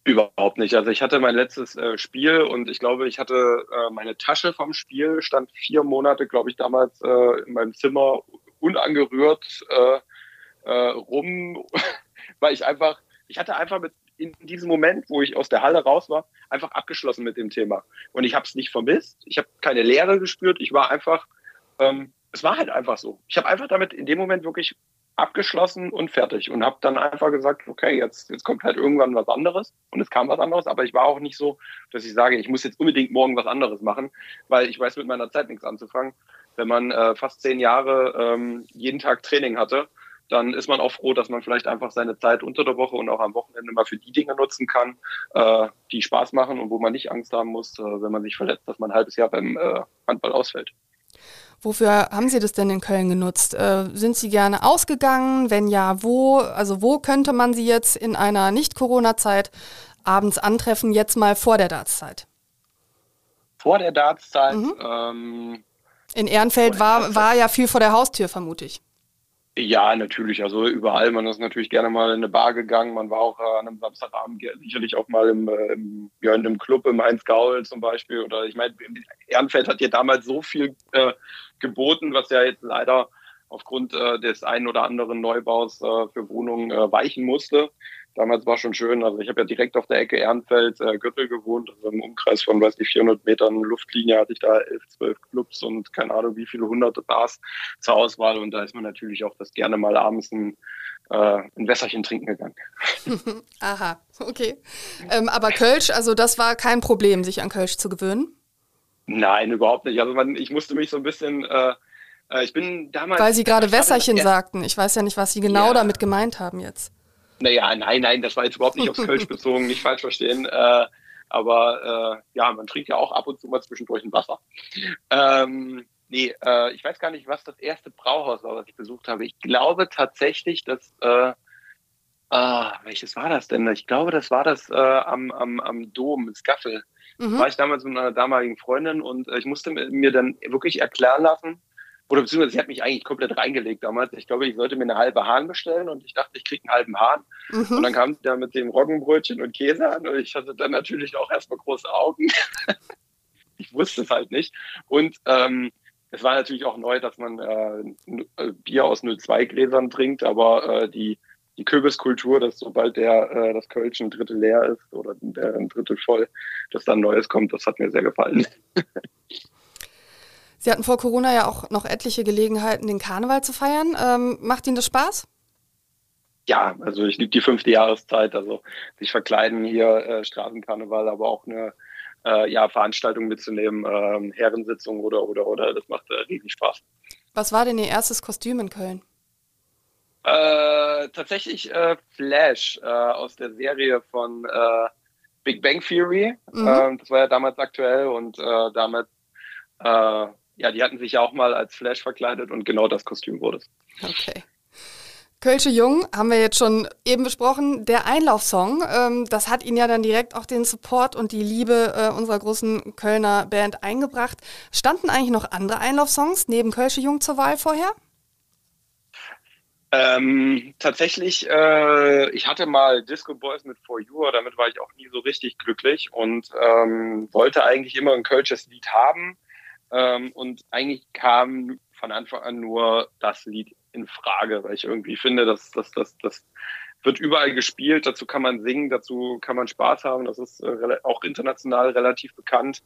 Überhaupt nicht. Also ich hatte mein letztes äh, Spiel und ich glaube, ich hatte äh, meine Tasche vom Spiel, stand vier Monate, glaube ich, damals äh, in meinem Zimmer unangerührt äh, äh, rum, weil ich einfach, ich hatte einfach mit in diesem Moment, wo ich aus der Halle raus war, einfach abgeschlossen mit dem Thema. Und ich habe es nicht vermisst, ich habe keine Leere gespürt, ich war einfach, ähm, es war halt einfach so. Ich habe einfach damit in dem Moment wirklich abgeschlossen und fertig und habe dann einfach gesagt, okay, jetzt, jetzt kommt halt irgendwann was anderes und es kam was anderes, aber ich war auch nicht so, dass ich sage, ich muss jetzt unbedingt morgen was anderes machen, weil ich weiß mit meiner Zeit nichts anzufangen. Wenn man äh, fast zehn Jahre ähm, jeden Tag Training hatte, dann ist man auch froh, dass man vielleicht einfach seine Zeit unter der Woche und auch am Wochenende mal für die Dinge nutzen kann, äh, die Spaß machen und wo man nicht Angst haben muss, äh, wenn man sich verletzt, dass man ein halbes Jahr beim äh, Handball ausfällt. Wofür haben Sie das denn in Köln genutzt? Äh, sind Sie gerne ausgegangen? Wenn ja, wo? Also wo könnte man Sie jetzt in einer Nicht-Corona-Zeit abends antreffen, jetzt mal vor der Dartszeit? Vor der Dartszeit? Mhm. Ähm, in Ehrenfeld war, war ja viel vor der Haustür, vermute ich. Ja, natürlich. Also überall. Man ist natürlich gerne mal in eine Bar gegangen. Man war auch äh, an einem Samstagabend sicherlich auch mal im, äh, im, ja, in einem Club im Heinz-Gaul zum Beispiel. Oder ich meine, Ehrenfeld hat ja damals so viel äh, geboten, was ja jetzt leider aufgrund äh, des einen oder anderen Neubaus äh, für Wohnungen äh, weichen musste damals war schon schön. Also ich habe ja direkt auf der Ecke Ehrenfeld, äh, Gürtel gewohnt. Also im Umkreis von, weiß nicht, 400 Metern Luftlinie hatte ich da 11, 12 Clubs und keine Ahnung, wie viele hunderte Bars zur Auswahl. Und da ist man natürlich auch das gerne mal abends ein, äh, ein Wässerchen trinken gegangen. Aha, okay. Ähm, aber Kölsch, also das war kein Problem, sich an Kölsch zu gewöhnen? Nein, überhaupt nicht. Also man, ich musste mich so ein bisschen... Äh, äh ich bin damals. Weil Sie gerade Wässerchen sagten. Ich weiß ja nicht, was Sie genau ja. damit gemeint haben jetzt. Naja, nein, nein, das war jetzt überhaupt nicht aufs Kölsch bezogen, nicht falsch verstehen. Äh, aber äh, ja, man trinkt ja auch ab und zu mal zwischendurch ein Wasser. Ähm, nee, äh, ich weiß gar nicht, was das erste Brauhaus war, was ich besucht habe. Ich glaube tatsächlich, dass äh, Ah, welches war das denn? Ich glaube, das war das äh, am, am, am Dom, in Skaffel. Mhm. War ich damals mit einer damaligen Freundin und äh, ich musste mir dann wirklich erklären lassen, oder beziehungsweise sie hat mich eigentlich komplett reingelegt damals. Ich glaube, ich sollte mir eine halbe Hahn bestellen und ich dachte, ich kriege einen halben Hahn. Mhm. Und dann kam sie da mit dem Roggenbrötchen und Käse an und ich hatte dann natürlich auch erstmal große Augen. ich wusste es halt nicht. Und ähm, es war natürlich auch neu, dass man äh, Bier aus 02 Gläsern trinkt, aber äh, die, die Kürbiskultur, dass sobald der, äh, das Kölsch ein Drittel leer ist oder der ein Drittel voll, dass dann Neues kommt, das hat mir sehr gefallen. Sie hatten vor Corona ja auch noch etliche Gelegenheiten, den Karneval zu feiern. Ähm, macht Ihnen das Spaß? Ja, also ich liebe die fünfte Jahreszeit, also sich verkleiden hier, äh, Straßenkarneval, aber auch eine äh, ja, Veranstaltung mitzunehmen, äh, Herrensitzung oder oder oder, das macht äh, riesig Spaß. Was war denn Ihr erstes Kostüm in Köln? Äh, tatsächlich äh, Flash aus der Serie von Big Bang Theory. Mhm. Ähm, das war ja damals aktuell und damit äh, ja, die hatten sich ja auch mal als Flash verkleidet und genau das Kostüm wurde es. Okay. Kölsche Jung haben wir jetzt schon eben besprochen. Der Einlaufsong, ähm, das hat Ihnen ja dann direkt auch den Support und die Liebe äh, unserer großen Kölner Band eingebracht. Standen eigentlich noch andere Einlaufsongs neben Kölsche Jung zur Wahl vorher? Ähm, tatsächlich, äh, ich hatte mal Disco Boys mit For You, damit war ich auch nie so richtig glücklich und ähm, wollte eigentlich immer ein Kölsches Lied haben. Ähm, und eigentlich kam von Anfang an nur das Lied in Frage, weil ich irgendwie finde, dass das, das, das wird überall gespielt, dazu kann man singen, dazu kann man Spaß haben, das ist äh, auch international relativ bekannt.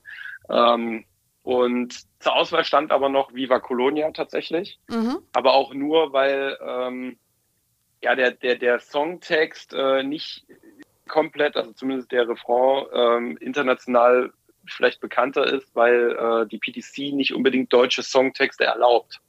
Ähm, und zur Auswahl stand aber noch Viva Colonia tatsächlich, mhm. aber auch nur, weil ähm, ja der, der, der Songtext äh, nicht komplett, also zumindest der Refrain, ähm, international vielleicht bekannter ist, weil äh, die PTC nicht unbedingt deutsche Songtexte erlaubt.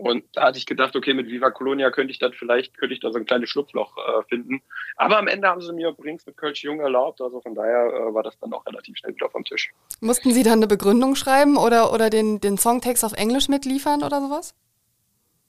Und da hatte ich gedacht, okay, mit Viva Colonia könnte ich dann vielleicht, könnte ich da so ein kleines Schlupfloch äh, finden. Aber am Ende haben sie mir übrigens mit Kölsch Jung erlaubt, also von daher äh, war das dann auch relativ schnell wieder vom Tisch. Mussten Sie dann eine Begründung schreiben oder, oder den, den Songtext auf Englisch mitliefern oder sowas?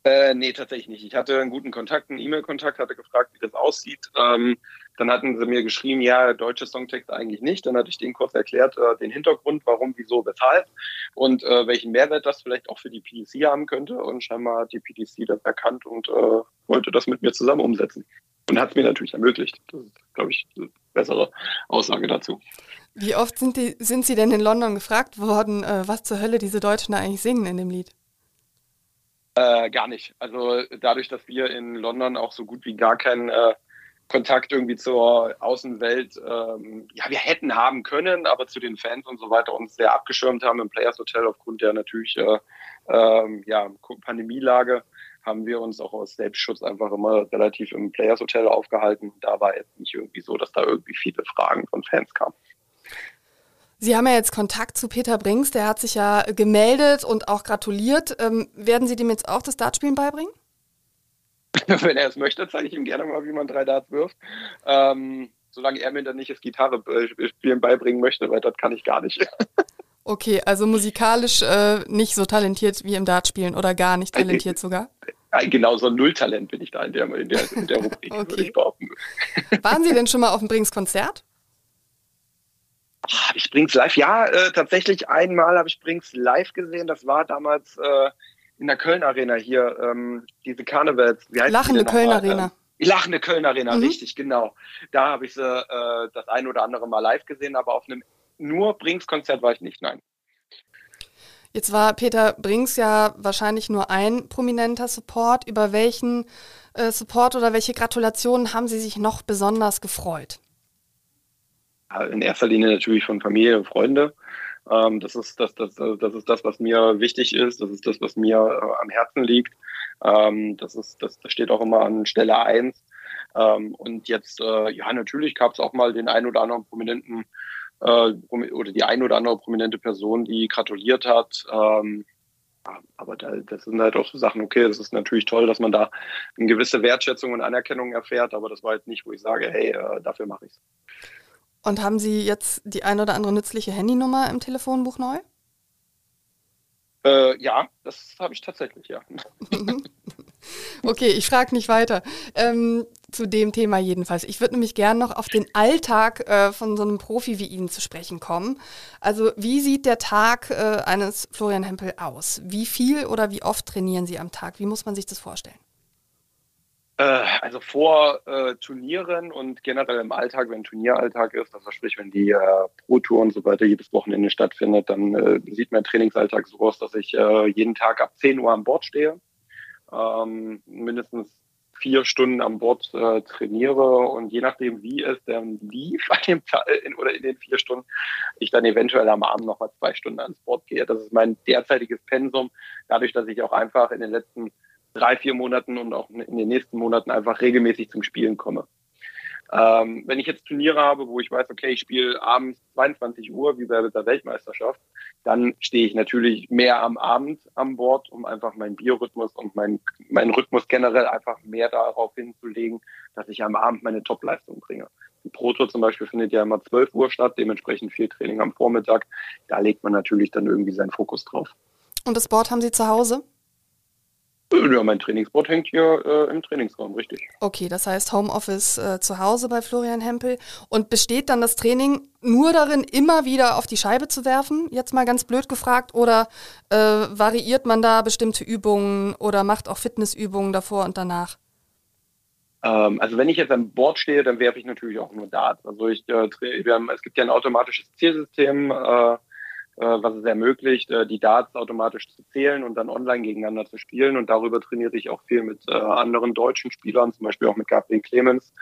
Äh, nee, tatsächlich nicht. Ich hatte einen guten Kontakt, einen E-Mail-Kontakt, hatte gefragt, wie das aussieht. Ähm, dann hatten sie mir geschrieben, ja, deutsche Songtext eigentlich nicht. Dann hatte ich denen kurz erklärt, äh, den Hintergrund, warum, wieso, weshalb und äh, welchen Mehrwert das vielleicht auch für die PDC haben könnte. Und scheinbar hat die PDC das erkannt und äh, wollte das mit mir zusammen umsetzen. Und hat es mir natürlich ermöglicht. Das ist, glaube ich, eine bessere Aussage dazu. Wie oft sind, die, sind Sie denn in London gefragt worden, äh, was zur Hölle diese Deutschen da eigentlich singen in dem Lied? Äh, gar nicht. Also dadurch, dass wir in London auch so gut wie gar keinen äh, Kontakt irgendwie zur Außenwelt, ähm, ja, wir hätten haben können, aber zu den Fans und so weiter uns sehr abgeschirmt haben im Players Hotel aufgrund der natürlich äh, ähm, ja, Pandemielage, haben wir uns auch aus Selbstschutz einfach immer relativ im Players Hotel aufgehalten. Da war jetzt nicht irgendwie so, dass da irgendwie viele Fragen von Fans kamen. Sie haben ja jetzt Kontakt zu Peter Brinks, der hat sich ja gemeldet und auch gratuliert. Ähm, werden Sie dem jetzt auch das Dartspielen beibringen? Wenn er es möchte, zeige ich ihm gerne mal, wie man drei Darts wirft. Ähm, solange er mir dann nicht das Gitarre spielen beibringen möchte, weil das kann ich gar nicht. Okay, also musikalisch äh, nicht so talentiert wie im Dartspielen oder gar nicht talentiert sogar? Genau, so ein Nulltalent bin ich da in der, in der, in der Rubrik, okay. würde ich behaupten. Waren Sie denn schon mal auf dem Brings Konzert? Habe ich Brings live? Ja, äh, tatsächlich einmal habe ich Brings live gesehen. Das war damals äh, in der Köln Arena hier, ähm, diese Karnevals. Lachende Köln Arena. Ähm, Lachende Köln Arena, mhm. richtig, genau. Da habe ich sie äh, das ein oder andere Mal live gesehen, aber auf einem nur Brings-Konzert war ich nicht, nein. Jetzt war Peter Brings ja wahrscheinlich nur ein prominenter Support. Über welchen äh, Support oder welche Gratulationen haben Sie sich noch besonders gefreut? In erster Linie natürlich von Familie und Freunde. Ähm, das, ist das, das, das ist das, was mir wichtig ist. Das ist das, was mir äh, am Herzen liegt. Ähm, das, ist, das, das steht auch immer an Stelle 1. Ähm, und jetzt, äh, ja, natürlich gab es auch mal den ein oder anderen prominenten äh, oder die ein oder andere prominente Person, die gratuliert hat. Ähm, aber da, das sind halt auch so Sachen, okay, das ist natürlich toll, dass man da eine gewisse Wertschätzung und Anerkennung erfährt, aber das war jetzt nicht, wo ich sage, hey, äh, dafür mache ich es. Und haben Sie jetzt die ein oder andere nützliche Handynummer im Telefonbuch neu? Äh, ja, das habe ich tatsächlich, ja. okay, ich frage nicht weiter. Ähm, zu dem Thema jedenfalls. Ich würde nämlich gerne noch auf den Alltag äh, von so einem Profi wie Ihnen zu sprechen kommen. Also wie sieht der Tag äh, eines Florian Hempel aus? Wie viel oder wie oft trainieren Sie am Tag? Wie muss man sich das vorstellen? Äh, also vor äh, Turnieren und generell im Alltag, wenn Turnieralltag ist, also sprich, wenn die äh, Pro-Tour und so weiter jedes Wochenende stattfindet, dann äh, sieht mein Trainingsalltag so aus, dass ich äh, jeden Tag ab 10 Uhr an Bord stehe, ähm, mindestens vier Stunden an Bord äh, trainiere und je nachdem, wie es dann lief an dem Tag in, oder in den vier Stunden, ich dann eventuell am Abend nochmal zwei Stunden ans Bord gehe. Das ist mein derzeitiges Pensum, dadurch, dass ich auch einfach in den letzten drei, vier Monaten und auch in den nächsten Monaten einfach regelmäßig zum Spielen komme. Ähm, wenn ich jetzt Turniere habe, wo ich weiß, okay, ich spiele abends 22 Uhr, wie bei der Weltmeisterschaft, dann stehe ich natürlich mehr am Abend an Bord, um einfach meinen Biorhythmus und meinen, meinen Rhythmus generell einfach mehr darauf hinzulegen, dass ich am Abend meine Topleistung bringe. Die Proto zum Beispiel findet ja immer 12 Uhr statt, dementsprechend viel Training am Vormittag. Da legt man natürlich dann irgendwie seinen Fokus drauf. Und das Board haben Sie zu Hause? Ja, mein Trainingsboard hängt hier äh, im Trainingsraum, richtig. Okay, das heißt Homeoffice äh, zu Hause bei Florian Hempel. Und besteht dann das Training nur darin, immer wieder auf die Scheibe zu werfen? Jetzt mal ganz blöd gefragt. Oder äh, variiert man da bestimmte Übungen oder macht auch Fitnessübungen davor und danach? Ähm, also wenn ich jetzt an Bord stehe, dann werfe ich natürlich auch nur Darts. Also ich, äh, es gibt ja ein automatisches Zielsystem äh, was es ermöglicht, äh, die Darts automatisch zu zählen und dann online gegeneinander zu spielen. Und darüber trainiere ich auch viel mit äh, anderen deutschen Spielern, zum Beispiel auch mit Gabriel Clemens.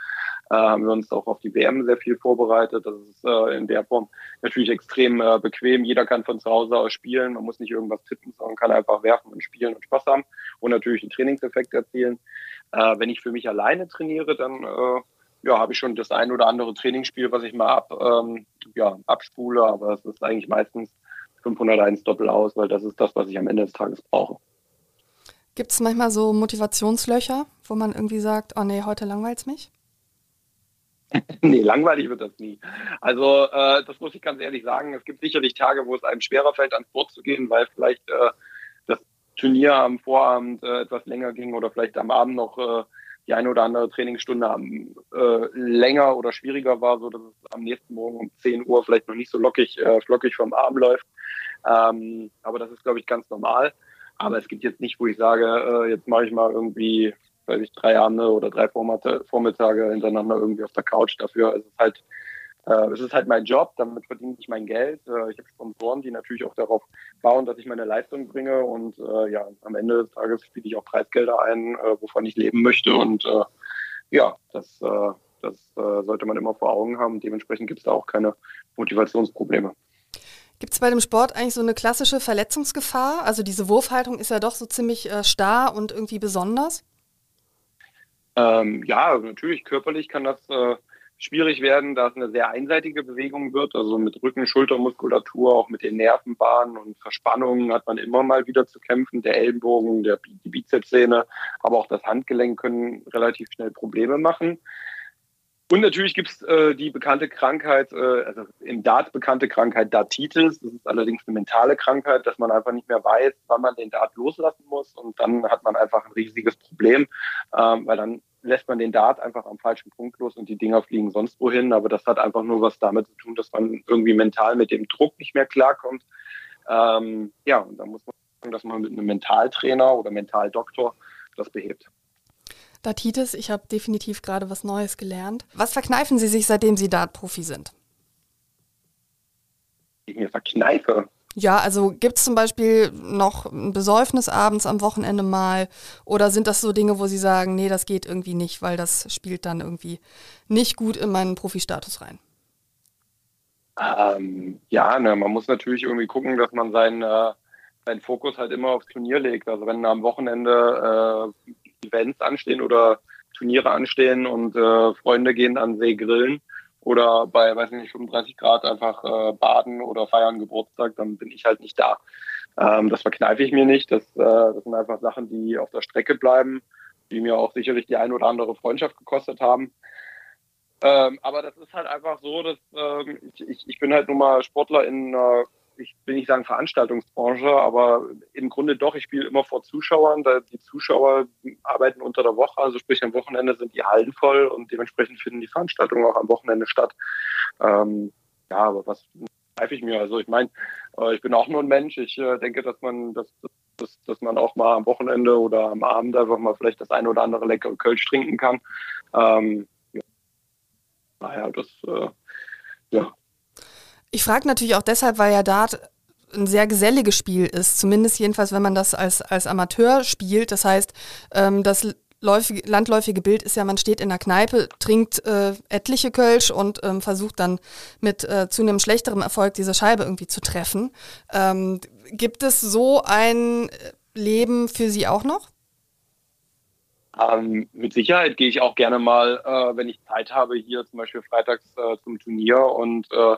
haben wir uns auch auf die WM sehr viel vorbereitet. Das ist in der Form natürlich extrem bequem. Jeder kann von zu Hause aus spielen. Man muss nicht irgendwas tippen, sondern kann einfach werfen und spielen und Spaß haben und natürlich einen Trainingseffekt erzielen. wenn ich für mich alleine trainiere, dann ja, habe ich schon das ein oder andere Trainingsspiel, was ich mal ab, ähm, ja, abspule, aber es ist eigentlich meistens 501 Doppel aus, weil das ist das, was ich am Ende des Tages brauche. Gibt es manchmal so Motivationslöcher, wo man irgendwie sagt, oh nee, heute langweilt es mich? nee, langweilig wird das nie. Also äh, das muss ich ganz ehrlich sagen. Es gibt sicherlich Tage, wo es einem schwerer fällt, ans Board zu gehen, weil vielleicht äh, das Turnier am Vorabend äh, etwas länger ging oder vielleicht am Abend noch äh, die eine oder andere Trainingsstunde am, äh, länger oder schwieriger war, so dass es am nächsten Morgen um 10 Uhr vielleicht noch nicht so lockig, äh, flockig vom Arm läuft. Ähm, aber das ist, glaube ich, ganz normal. Aber es gibt jetzt nicht, wo ich sage, äh, jetzt mache ich mal irgendwie, weiß ich, drei Abende oder drei Vormittage hintereinander irgendwie auf der Couch dafür. Es ist halt äh, es ist halt mein Job, damit verdiene ich mein Geld. Äh, ich habe Sponsoren, die natürlich auch darauf bauen, dass ich meine Leistung bringe. Und äh, ja, am Ende des Tages spiele ich auch Preisgelder ein, äh, wovon ich leben möchte. Und äh, ja, das, äh, das sollte man immer vor Augen haben. Dementsprechend gibt es da auch keine Motivationsprobleme. Gibt es bei dem Sport eigentlich so eine klassische Verletzungsgefahr? Also diese Wurfhaltung ist ja doch so ziemlich starr und irgendwie besonders. Ähm, ja, natürlich körperlich kann das schwierig werden, da es eine sehr einseitige Bewegung wird. Also mit Rücken, Schultermuskulatur, auch mit den Nervenbahnen und Verspannungen hat man immer mal wieder zu kämpfen. Der Ellenbogen, der, die Bizepssehne, aber auch das Handgelenk können relativ schnell Probleme machen. Und natürlich gibt es äh, die bekannte Krankheit, äh, also im Dart bekannte Krankheit Dartitis. Das ist allerdings eine mentale Krankheit, dass man einfach nicht mehr weiß, wann man den Dart loslassen muss. Und dann hat man einfach ein riesiges Problem, ähm, weil dann lässt man den Dart einfach am falschen Punkt los und die Dinger fliegen sonst wohin. Aber das hat einfach nur was damit zu tun, dass man irgendwie mental mit dem Druck nicht mehr klarkommt. Ähm, ja, und da muss man sagen, dass man mit einem Mentaltrainer oder Mentaldoktor das behebt. Datitis, ich habe definitiv gerade was Neues gelernt. Was verkneifen Sie sich, seitdem Sie Dart-Profi sind? Ich mir verkneife. Ja, also gibt es zum Beispiel noch ein Besäufnis abends am Wochenende mal? Oder sind das so Dinge, wo Sie sagen, nee, das geht irgendwie nicht, weil das spielt dann irgendwie nicht gut in meinen Profi-Status rein? Ähm, ja, ne, man muss natürlich irgendwie gucken, dass man seinen, äh, seinen Fokus halt immer aufs Turnier legt. Also wenn am Wochenende äh, Events anstehen oder Turniere anstehen und äh, Freunde gehen an See grillen, oder bei, weiß nicht, 35 Grad einfach äh, baden oder feiern Geburtstag, dann bin ich halt nicht da. Ähm, das verkneife ich mir nicht. Das, äh, das sind einfach Sachen, die auf der Strecke bleiben, die mir auch sicherlich die ein oder andere Freundschaft gekostet haben. Ähm, aber das ist halt einfach so, dass ähm, ich, ich bin halt nun mal Sportler in einer ich will nicht sagen Veranstaltungsbranche, aber im Grunde doch, ich spiele immer vor Zuschauern. Da die Zuschauer arbeiten unter der Woche, also sprich am Wochenende sind die Hallen voll und dementsprechend finden die Veranstaltungen auch am Wochenende statt. Ähm, ja, aber was greife ich mir? Also ich meine, äh, ich bin auch nur ein Mensch. Ich äh, denke, dass man, dass, dass, dass man auch mal am Wochenende oder am Abend einfach mal vielleicht das eine oder andere leckere Kölsch trinken kann. Ähm, ja. Naja, das äh, ja, ich frage natürlich auch deshalb, weil ja Dart ein sehr geselliges Spiel ist, zumindest jedenfalls, wenn man das als, als Amateur spielt. Das heißt, ähm, das läufige, landläufige Bild ist ja, man steht in der Kneipe, trinkt äh, etliche Kölsch und ähm, versucht dann mit äh, zunehmend schlechterem Erfolg diese Scheibe irgendwie zu treffen. Ähm, gibt es so ein Leben für Sie auch noch? Ähm, mit Sicherheit gehe ich auch gerne mal, äh, wenn ich Zeit habe, hier zum Beispiel freitags äh, zum Turnier und äh,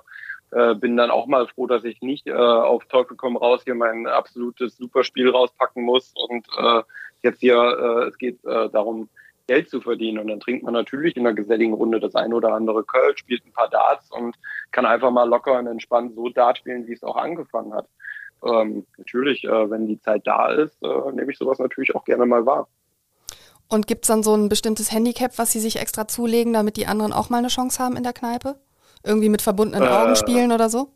äh, bin dann auch mal froh, dass ich nicht äh, auf Teufel komm raus hier mein absolutes Superspiel rauspacken muss und äh, jetzt hier, äh, es geht äh, darum, Geld zu verdienen. Und dann trinkt man natürlich in einer geselligen Runde das ein oder andere Köln, spielt ein paar Darts und kann einfach mal locker und entspannt so Dart spielen, wie es auch angefangen hat. Ähm, natürlich, äh, wenn die Zeit da ist, äh, nehme ich sowas natürlich auch gerne mal wahr. Und gibt es dann so ein bestimmtes Handicap, was Sie sich extra zulegen, damit die anderen auch mal eine Chance haben in der Kneipe? Irgendwie mit verbundenen äh, Augen spielen oder so?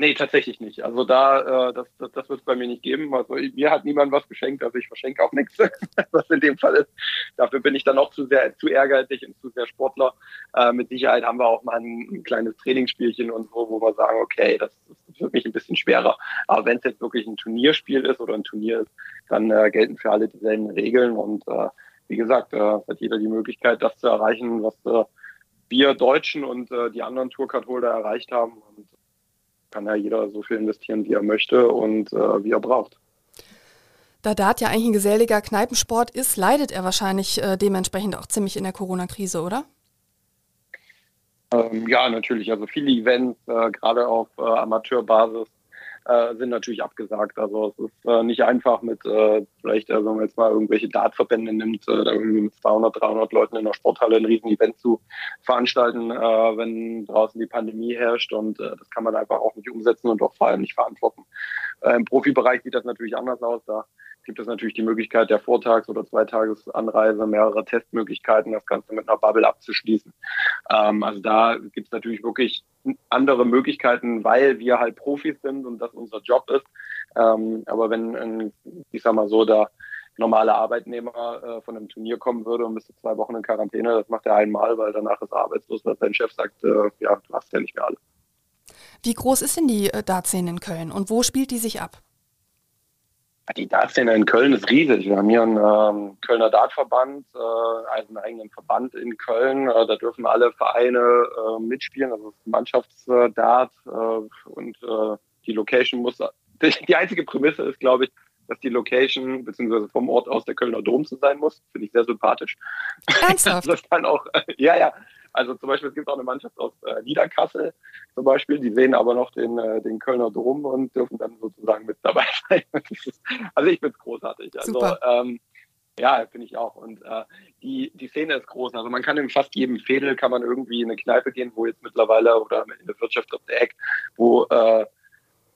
Nee, tatsächlich nicht. Also da, äh, das, das, das wird es bei mir nicht geben. Also mir hat niemand was geschenkt, also ich verschenke auch nichts, was in dem Fall ist. Dafür bin ich dann auch zu sehr, zu ehrgeizig und zu sehr Sportler. Äh, mit Sicherheit haben wir auch mal ein, ein, kleines Trainingsspielchen und so, wo wir sagen, okay, das, das wird mich ein bisschen schwerer. Aber wenn es jetzt wirklich ein Turnierspiel ist oder ein Turnier ist, dann äh, gelten für alle dieselben Regeln und äh, wie gesagt, äh, hat jeder die Möglichkeit, das zu erreichen, was äh, wir Deutschen und äh, die anderen Tourcard-Holder erreicht haben. Und kann ja jeder so viel investieren, wie er möchte und äh, wie er braucht. Da Dart ja eigentlich ein geselliger Kneipensport ist, leidet er wahrscheinlich äh, dementsprechend auch ziemlich in der Corona-Krise, oder? Ähm, ja, natürlich. Also viele Events, äh, gerade auf äh, Amateurbasis, äh, sind natürlich abgesagt. Also es ist äh, nicht einfach mit, äh, vielleicht, äh, wenn man jetzt mal irgendwelche Dartverbände nimmt, äh, da irgendwie mit 200, 300 Leuten in der Sporthalle ein Riesen-Event zu veranstalten, äh, wenn draußen die Pandemie herrscht und äh, das kann man einfach auch nicht umsetzen und auch vor allem nicht verantworten. Äh, Im Profibereich sieht das natürlich anders aus. Da gibt es natürlich die Möglichkeit der Vortags- oder Zweitagesanreise, mehrere Testmöglichkeiten, das Ganze mit einer Bubble abzuschließen. Ähm, also da gibt es natürlich wirklich andere Möglichkeiten, weil wir halt Profis sind und das unser Job ist. Ähm, aber wenn, ich sag mal so, der normale Arbeitnehmer äh, von einem Turnier kommen würde und müsste zwei Wochen in Quarantäne, das macht er einmal, weil danach ist er arbeitslos, weil sein Chef sagt, äh, ja, du hast ja nicht mehr alle. Wie groß ist denn die äh, Dartszene in Köln und wo spielt die sich ab? Die Dartszene in Köln ist riesig. Wir haben hier einen ähm, Kölner Dartverband, äh, also einen eigenen Verband in Köln. Äh, da dürfen alle Vereine äh, mitspielen, also Mannschaftsdart äh, und äh, die Location muss. Die einzige Prämisse ist, glaube ich, dass die Location beziehungsweise vom Ort aus der Kölner Dom zu sein muss. Finde ich sehr sympathisch. Ernsthaft? das kann auch, ja, ja. Also zum Beispiel, es gibt auch eine Mannschaft aus äh, Niederkassel zum Beispiel, die sehen aber noch den, äh, den Kölner Dom und dürfen dann sozusagen mit dabei sein. also ich finde es großartig. Also ähm, ja, finde ich auch. Und äh, die, die Szene ist groß. Also man kann in fast jedem Fädel kann man irgendwie in eine Kneipe gehen, wo jetzt mittlerweile oder in der Wirtschaft auf der Eck, wo äh,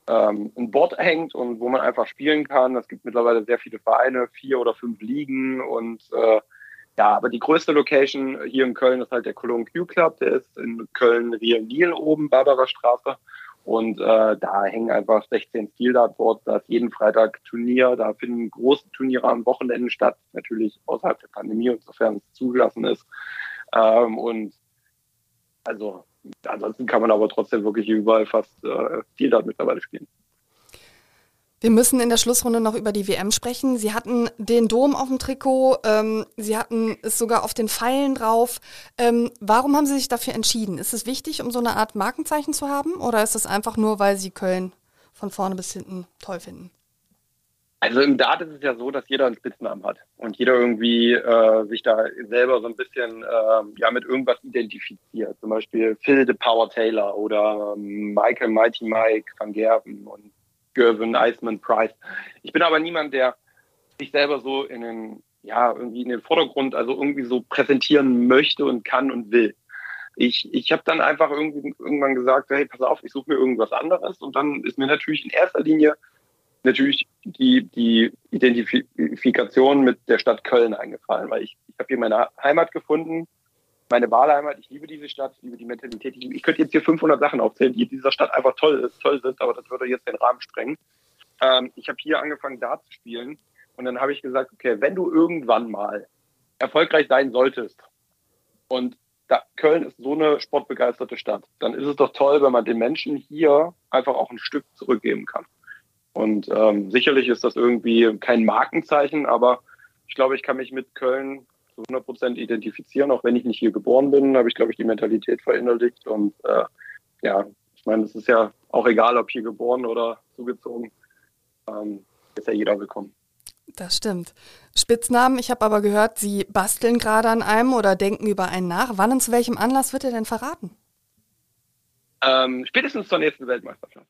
ähm, ein Board hängt und wo man einfach spielen kann. Es gibt mittlerweile sehr viele Vereine, vier oder fünf Ligen und äh, ja, aber die größte Location hier in Köln ist halt der Cologne Q Club, der ist in Köln Riel Nil oben, Barbara Straße. Und äh, da hängen einfach 16 Stildartboards, da ist jeden Freitag Turnier, da finden große Turniere am Wochenende statt, natürlich außerhalb der Pandemie, insofern es zugelassen ist. Ähm, und also ansonsten kann man aber trotzdem wirklich überall fast äh, Stilldart mittlerweile spielen. Wir müssen in der Schlussrunde noch über die WM sprechen. Sie hatten den Dom auf dem Trikot, ähm, Sie hatten es sogar auf den Pfeilen drauf. Ähm, warum haben Sie sich dafür entschieden? Ist es wichtig, um so eine Art Markenzeichen zu haben oder ist es einfach nur, weil Sie Köln von vorne bis hinten toll finden? Also im Dart ist es ja so, dass jeder einen Spitznamen hat und jeder irgendwie äh, sich da selber so ein bisschen äh, ja mit irgendwas identifiziert. Zum Beispiel Phil the Power Taylor oder ähm, Michael Mighty Mike van Gerven und Gervin Iceman Price. Ich bin aber niemand, der sich selber so in den ja irgendwie in den Vordergrund also irgendwie so präsentieren möchte und kann und will. Ich, ich habe dann einfach irgendwie irgendwann gesagt, hey, pass auf, ich suche mir irgendwas anderes und dann ist mir natürlich in erster Linie natürlich die, die Identifikation mit der Stadt Köln eingefallen, weil ich, ich habe hier meine Heimat gefunden, meine Wahlheimat. Ich liebe diese Stadt, ich liebe die Mentalität. Ich, ich könnte jetzt hier 500 Sachen aufzählen, die in dieser Stadt einfach toll, toll sind, aber das würde jetzt den Rahmen sprengen. Ähm, ich habe hier angefangen, da zu spielen und dann habe ich gesagt, okay, wenn du irgendwann mal erfolgreich sein solltest und da, Köln ist so eine sportbegeisterte Stadt, dann ist es doch toll, wenn man den Menschen hier einfach auch ein Stück zurückgeben kann. Und ähm, sicherlich ist das irgendwie kein Markenzeichen, aber ich glaube, ich kann mich mit Köln zu 100 Prozent identifizieren, auch wenn ich nicht hier geboren bin, habe ich, glaube ich, die Mentalität verinnerlicht. Und äh, ja, ich meine, es ist ja auch egal, ob hier geboren oder zugezogen, ähm, ist ja jeder willkommen. Das stimmt. Spitznamen, ich habe aber gehört, Sie basteln gerade an einem oder denken über einen nach. Wann und zu welchem Anlass wird er denn verraten? Ähm, spätestens zur nächsten Weltmeisterschaft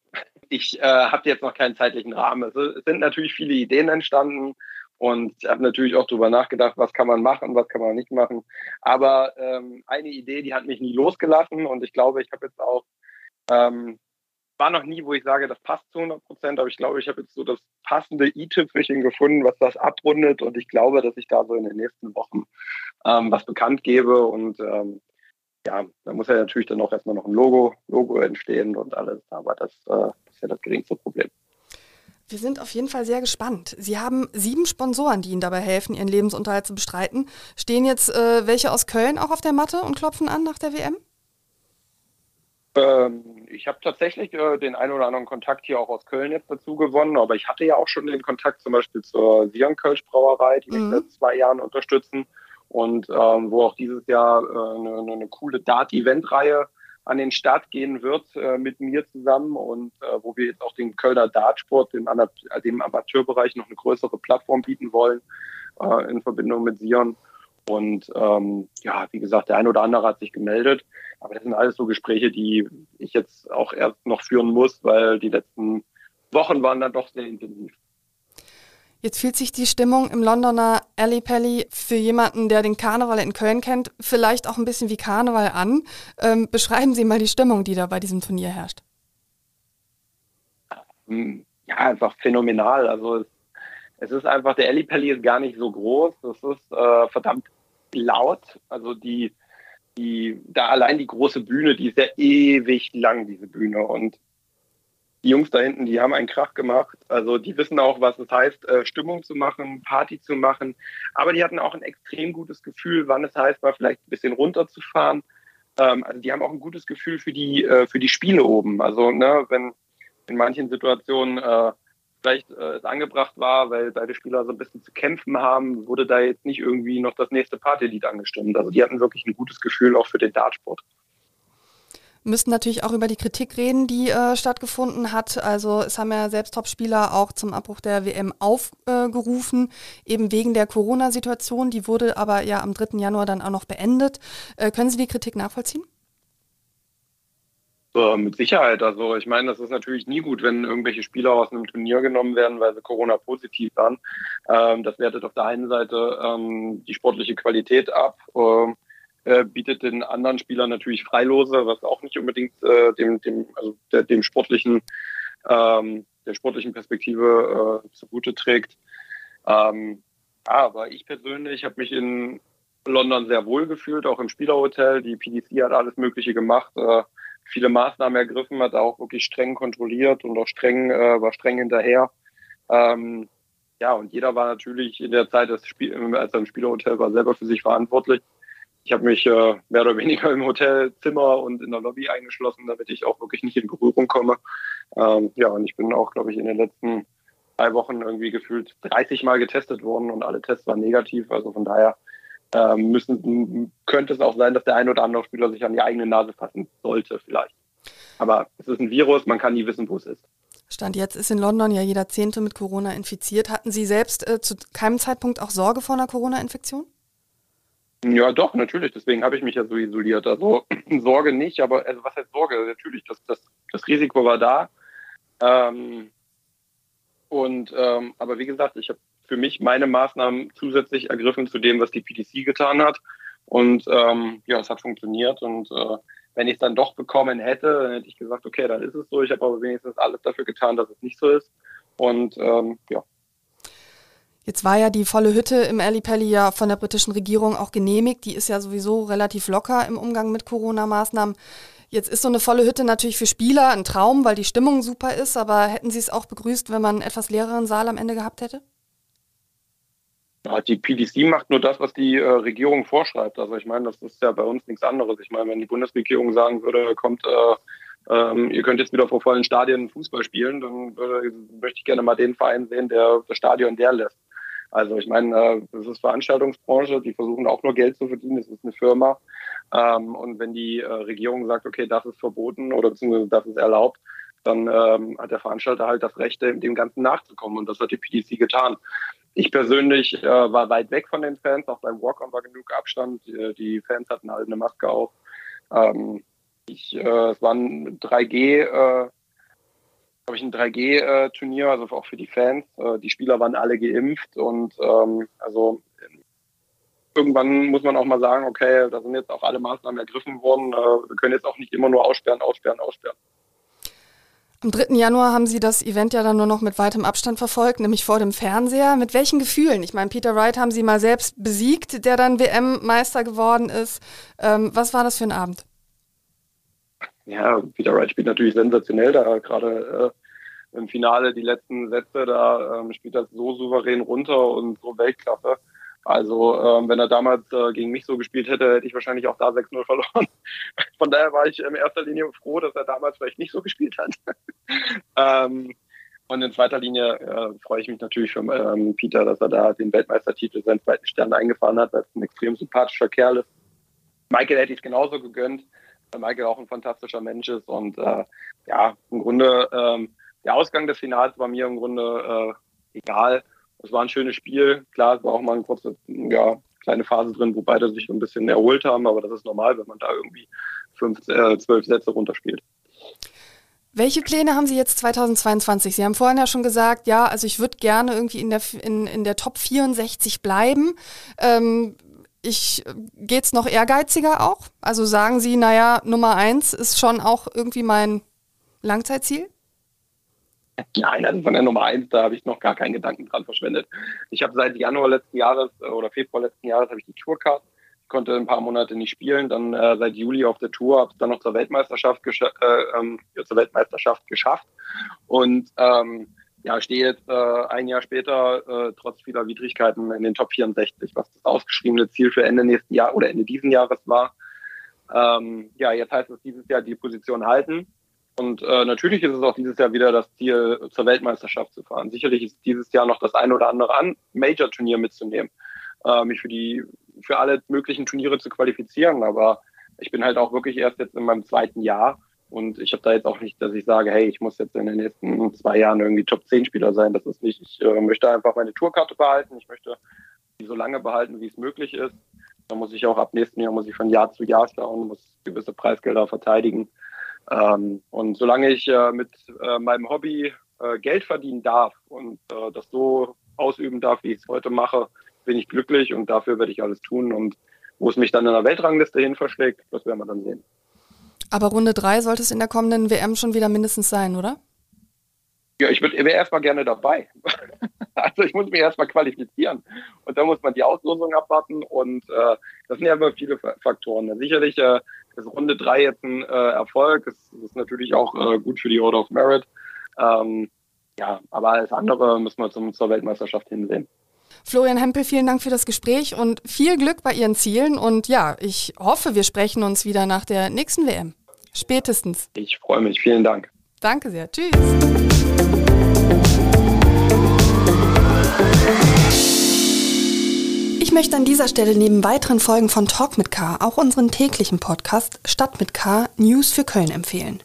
ich äh, habe jetzt noch keinen zeitlichen Rahmen. Also, es sind natürlich viele Ideen entstanden und ich habe natürlich auch darüber nachgedacht, was kann man machen, was kann man nicht machen. Aber ähm, eine Idee, die hat mich nie losgelassen und ich glaube, ich habe jetzt auch, ähm, war noch nie, wo ich sage, das passt zu 100 Prozent, aber ich glaube, ich habe jetzt so das passende i-Tüpfelchen gefunden, was das abrundet und ich glaube, dass ich da so in den nächsten Wochen ähm, was bekannt gebe und ähm, ja, da muss ja natürlich dann auch erstmal noch ein Logo, Logo entstehen und alles, aber das äh, ist ja das geringste Problem. Wir sind auf jeden Fall sehr gespannt. Sie haben sieben Sponsoren, die Ihnen dabei helfen, Ihren Lebensunterhalt zu bestreiten. Stehen jetzt äh, welche aus Köln auch auf der Matte und klopfen an nach der WM? Ähm, ich habe tatsächlich äh, den einen oder anderen Kontakt hier auch aus Köln jetzt dazu gewonnen, aber ich hatte ja auch schon den Kontakt zum Beispiel zur Sion Kölsch Brauerei, die mich mhm. seit zwei Jahren unterstützen und ähm, wo auch dieses Jahr äh, eine, eine coole Dart-Event-Reihe an den Start gehen wird äh, mit mir zusammen und äh, wo wir jetzt auch den Kölner Dartsport, dem, dem Amateurbereich noch eine größere Plattform bieten wollen äh, in Verbindung mit Sion. Und ähm, ja, wie gesagt, der ein oder andere hat sich gemeldet. Aber das sind alles so Gespräche, die ich jetzt auch erst noch führen muss, weil die letzten Wochen waren dann doch sehr intensiv. Jetzt fühlt sich die Stimmung im Londoner Alley Pally für jemanden, der den Karneval in Köln kennt, vielleicht auch ein bisschen wie Karneval an. Ähm, beschreiben Sie mal die Stimmung, die da bei diesem Turnier herrscht. Hm, ja, einfach phänomenal. Also es, es ist einfach, der Alley Pally ist gar nicht so groß. Es ist äh, verdammt laut. Also die, die, da allein die große Bühne, die ist ja ewig lang, diese Bühne. Und die Jungs da hinten, die haben einen Krach gemacht. Also die wissen auch, was es heißt, äh, Stimmung zu machen, Party zu machen. Aber die hatten auch ein extrem gutes Gefühl, wann es heißt, mal vielleicht ein bisschen runterzufahren. Ähm, also die haben auch ein gutes Gefühl für die, äh, für die Spiele oben. Also ne, wenn in manchen Situationen äh, vielleicht äh, es angebracht war, weil beide Spieler so ein bisschen zu kämpfen haben, wurde da jetzt nicht irgendwie noch das nächste Partylied angestimmt. Also die hatten wirklich ein gutes Gefühl auch für den Dartsport müssten natürlich auch über die Kritik reden, die äh, stattgefunden hat. Also es haben ja selbst Topspieler auch zum Abbruch der WM aufgerufen, eben wegen der Corona-Situation. Die wurde aber ja am 3. Januar dann auch noch beendet. Äh, können Sie die Kritik nachvollziehen? mit Sicherheit. Also ich meine, das ist natürlich nie gut, wenn irgendwelche Spieler aus einem Turnier genommen werden, weil sie Corona-positiv waren. Ähm, das wertet auf der einen Seite ähm, die sportliche Qualität ab. Äh, bietet den anderen Spielern natürlich Freilose, was auch nicht unbedingt äh, dem, dem, also der, dem sportlichen, ähm, der sportlichen Perspektive äh, zugute trägt. Ähm, aber ich persönlich habe mich in London sehr wohl gefühlt, auch im Spielerhotel. Die PDC hat alles Mögliche gemacht, äh, viele Maßnahmen ergriffen, hat auch wirklich streng kontrolliert und auch streng, äh, war streng hinterher. Ähm, ja, und jeder war natürlich in der Zeit, als er im Spielerhotel war, selber für sich verantwortlich. Ich habe mich äh, mehr oder weniger im Hotelzimmer und in der Lobby eingeschlossen, damit ich auch wirklich nicht in Berührung komme. Ähm, ja, und ich bin auch, glaube ich, in den letzten drei Wochen irgendwie gefühlt 30 Mal getestet worden und alle Tests waren negativ. Also von daher ähm, müssen, könnte es auch sein, dass der ein oder andere Spieler sich an die eigene Nase fassen sollte, vielleicht. Aber es ist ein Virus, man kann nie wissen, wo es ist. Stand jetzt ist in London ja jeder Zehnte mit Corona infiziert. Hatten Sie selbst äh, zu keinem Zeitpunkt auch Sorge vor einer Corona-Infektion? Ja, doch, natürlich. Deswegen habe ich mich ja so isoliert. Also Sorge nicht, aber also was heißt Sorge? Natürlich, das, das, das Risiko war da. Ähm, und ähm, aber wie gesagt, ich habe für mich meine Maßnahmen zusätzlich ergriffen zu dem, was die PDC getan hat. Und ähm, ja, es hat funktioniert. Und äh, wenn ich es dann doch bekommen hätte, dann hätte ich gesagt, okay, dann ist es so. Ich habe aber wenigstens alles dafür getan, dass es nicht so ist. Und ähm, ja, Jetzt war ja die volle Hütte im Ali ja von der britischen Regierung auch genehmigt. Die ist ja sowieso relativ locker im Umgang mit Corona-Maßnahmen. Jetzt ist so eine volle Hütte natürlich für Spieler ein Traum, weil die Stimmung super ist. Aber hätten Sie es auch begrüßt, wenn man einen etwas leereren Saal am Ende gehabt hätte? Die PDC macht nur das, was die äh, Regierung vorschreibt. Also ich meine, das ist ja bei uns nichts anderes. Ich meine, wenn die Bundesregierung sagen würde, kommt, äh, ähm, ihr könnt jetzt wieder vor vollen Stadien Fußball spielen, dann äh, möchte ich gerne mal den Verein sehen, der das Stadion leer lässt. Also ich meine, äh, das ist Veranstaltungsbranche, die versuchen auch nur Geld zu verdienen, das ist eine Firma. Ähm, und wenn die äh, Regierung sagt, okay, das ist verboten oder beziehungsweise das ist erlaubt, dann ähm, hat der Veranstalter halt das Recht, dem Ganzen nachzukommen. Und das hat die PDC getan. Ich persönlich äh, war weit weg von den Fans, auch beim Walk-On war genug Abstand. Die, die, Fans hatten halt eine Maske auf. Ähm, ich, äh, es waren 3G, äh, habe ich ein 3G-Turnier, also auch für die Fans. Äh, die Spieler waren alle geimpft und ähm, also irgendwann muss man auch mal sagen, okay, da sind jetzt auch alle Maßnahmen ergriffen worden. Äh, wir können jetzt auch nicht immer nur aussperren, aussperren, aussperren. Am 3. Januar haben Sie das Event ja dann nur noch mit weitem Abstand verfolgt, nämlich vor dem Fernseher. Mit welchen Gefühlen? Ich meine, Peter Wright haben Sie mal selbst besiegt, der dann WM-Meister geworden ist. Ähm, was war das für ein Abend? ja, Peter Wright spielt natürlich sensationell da gerade äh, im Finale die letzten Sätze, da ähm, spielt er so souverän runter und so Weltklasse. Also ähm, wenn er damals äh, gegen mich so gespielt hätte, hätte ich wahrscheinlich auch da 6-0 verloren. Von daher war ich in erster Linie froh, dass er damals vielleicht nicht so gespielt hat. ähm, und in zweiter Linie äh, freue ich mich natürlich für ähm, Peter, dass er da den Weltmeistertitel, seinen zweiten Stern eingefahren hat, weil es ein extrem sympathischer Kerl ist. Michael hätte ich es genauso gegönnt. Michael auch ein fantastischer Mensch ist. Und äh, ja, im Grunde, ähm, der Ausgang des Finals war mir im Grunde äh, egal. Es war ein schönes Spiel. Klar, es war auch mal eine kurze, ja, kleine Phase drin, wo beide sich ein bisschen erholt haben, aber das ist normal, wenn man da irgendwie fünf, äh, zwölf Sätze runterspielt. Welche Pläne haben Sie jetzt 2022? Sie haben vorhin ja schon gesagt, ja, also ich würde gerne irgendwie in der, in, in der Top 64 bleiben. Ähm, ich geht's noch ehrgeiziger auch? Also sagen Sie, naja, Nummer eins ist schon auch irgendwie mein Langzeitziel? Nein, also von der Nummer eins, da habe ich noch gar keinen Gedanken dran verschwendet. Ich habe seit Januar letzten Jahres äh, oder Februar letzten Jahres habe ich die Tourcard. Konnte ein paar Monate nicht spielen, dann äh, seit Juli auf der Tour, habe es dann noch zur Weltmeisterschaft, äh, ähm, zur Weltmeisterschaft geschafft. Und ähm, ja, stehe jetzt äh, ein Jahr später äh, trotz vieler Widrigkeiten in den Top 64, was das ausgeschriebene Ziel für Ende nächsten Jahr oder Ende diesen Jahres war. Ähm, ja, jetzt heißt es dieses Jahr die Position halten. Und äh, natürlich ist es auch dieses Jahr wieder das Ziel, zur Weltmeisterschaft zu fahren. Sicherlich ist dieses Jahr noch das ein oder andere an Major-Turnier mitzunehmen, äh, mich für die für alle möglichen Turniere zu qualifizieren. Aber ich bin halt auch wirklich erst jetzt in meinem zweiten Jahr und ich habe da jetzt auch nicht, dass ich sage, hey, ich muss jetzt in den nächsten zwei Jahren irgendwie Top-10-Spieler sein. Das ist nicht, ich äh, möchte einfach meine Tourkarte behalten. Ich möchte die so lange behalten, wie es möglich ist. Da muss ich auch ab nächsten Jahr, muss ich von Jahr zu Jahr schauen, muss gewisse Preisgelder verteidigen. Ähm, und solange ich äh, mit äh, meinem Hobby äh, Geld verdienen darf und äh, das so ausüben darf, wie ich es heute mache, bin ich glücklich und dafür werde ich alles tun. Und wo es mich dann in der Weltrangliste hin verschlägt, das werden wir dann sehen. Aber Runde 3 sollte es in der kommenden WM schon wieder mindestens sein, oder? Ja, ich wäre erstmal gerne dabei. also ich muss mich erstmal qualifizieren. Und dann muss man die Auslosung abwarten. Und äh, das sind ja immer viele Faktoren. Sicherlich äh, ist Runde 3 jetzt ein äh, Erfolg. Das ist natürlich auch äh, gut für die Order of Merit. Ähm, ja, aber alles andere müssen wir zum, zur Weltmeisterschaft hinsehen. Florian Hempel, vielen Dank für das Gespräch und viel Glück bei Ihren Zielen. Und ja, ich hoffe, wir sprechen uns wieder nach der nächsten WM. Spätestens. Ich freue mich. Vielen Dank. Danke sehr. Tschüss. Ich möchte an dieser Stelle neben weiteren Folgen von Talk mit K auch unseren täglichen Podcast Stadt mit K News für Köln empfehlen.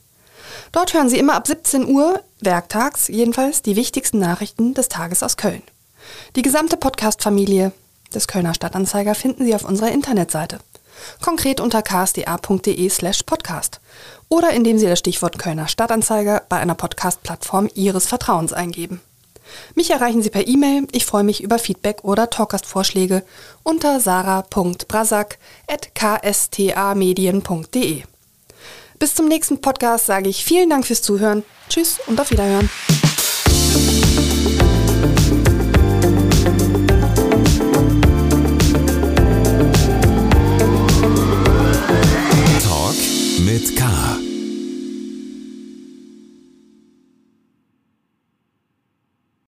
Dort hören Sie immer ab 17 Uhr, werktags jedenfalls, die wichtigsten Nachrichten des Tages aus Köln. Die gesamte Podcast-Familie des Kölner Stadtanzeiger finden Sie auf unserer Internetseite. Konkret unter ksda.de slash podcast oder indem Sie das Stichwort Kölner Stadtanzeiger bei einer Podcast-Plattform Ihres Vertrauens eingeben. Mich erreichen Sie per E-Mail. Ich freue mich über Feedback oder Talkgastvorschläge unter sarah.brasak.kstamedien.de. Bis zum nächsten Podcast sage ich vielen Dank fürs Zuhören. Tschüss und auf Wiederhören. mit K.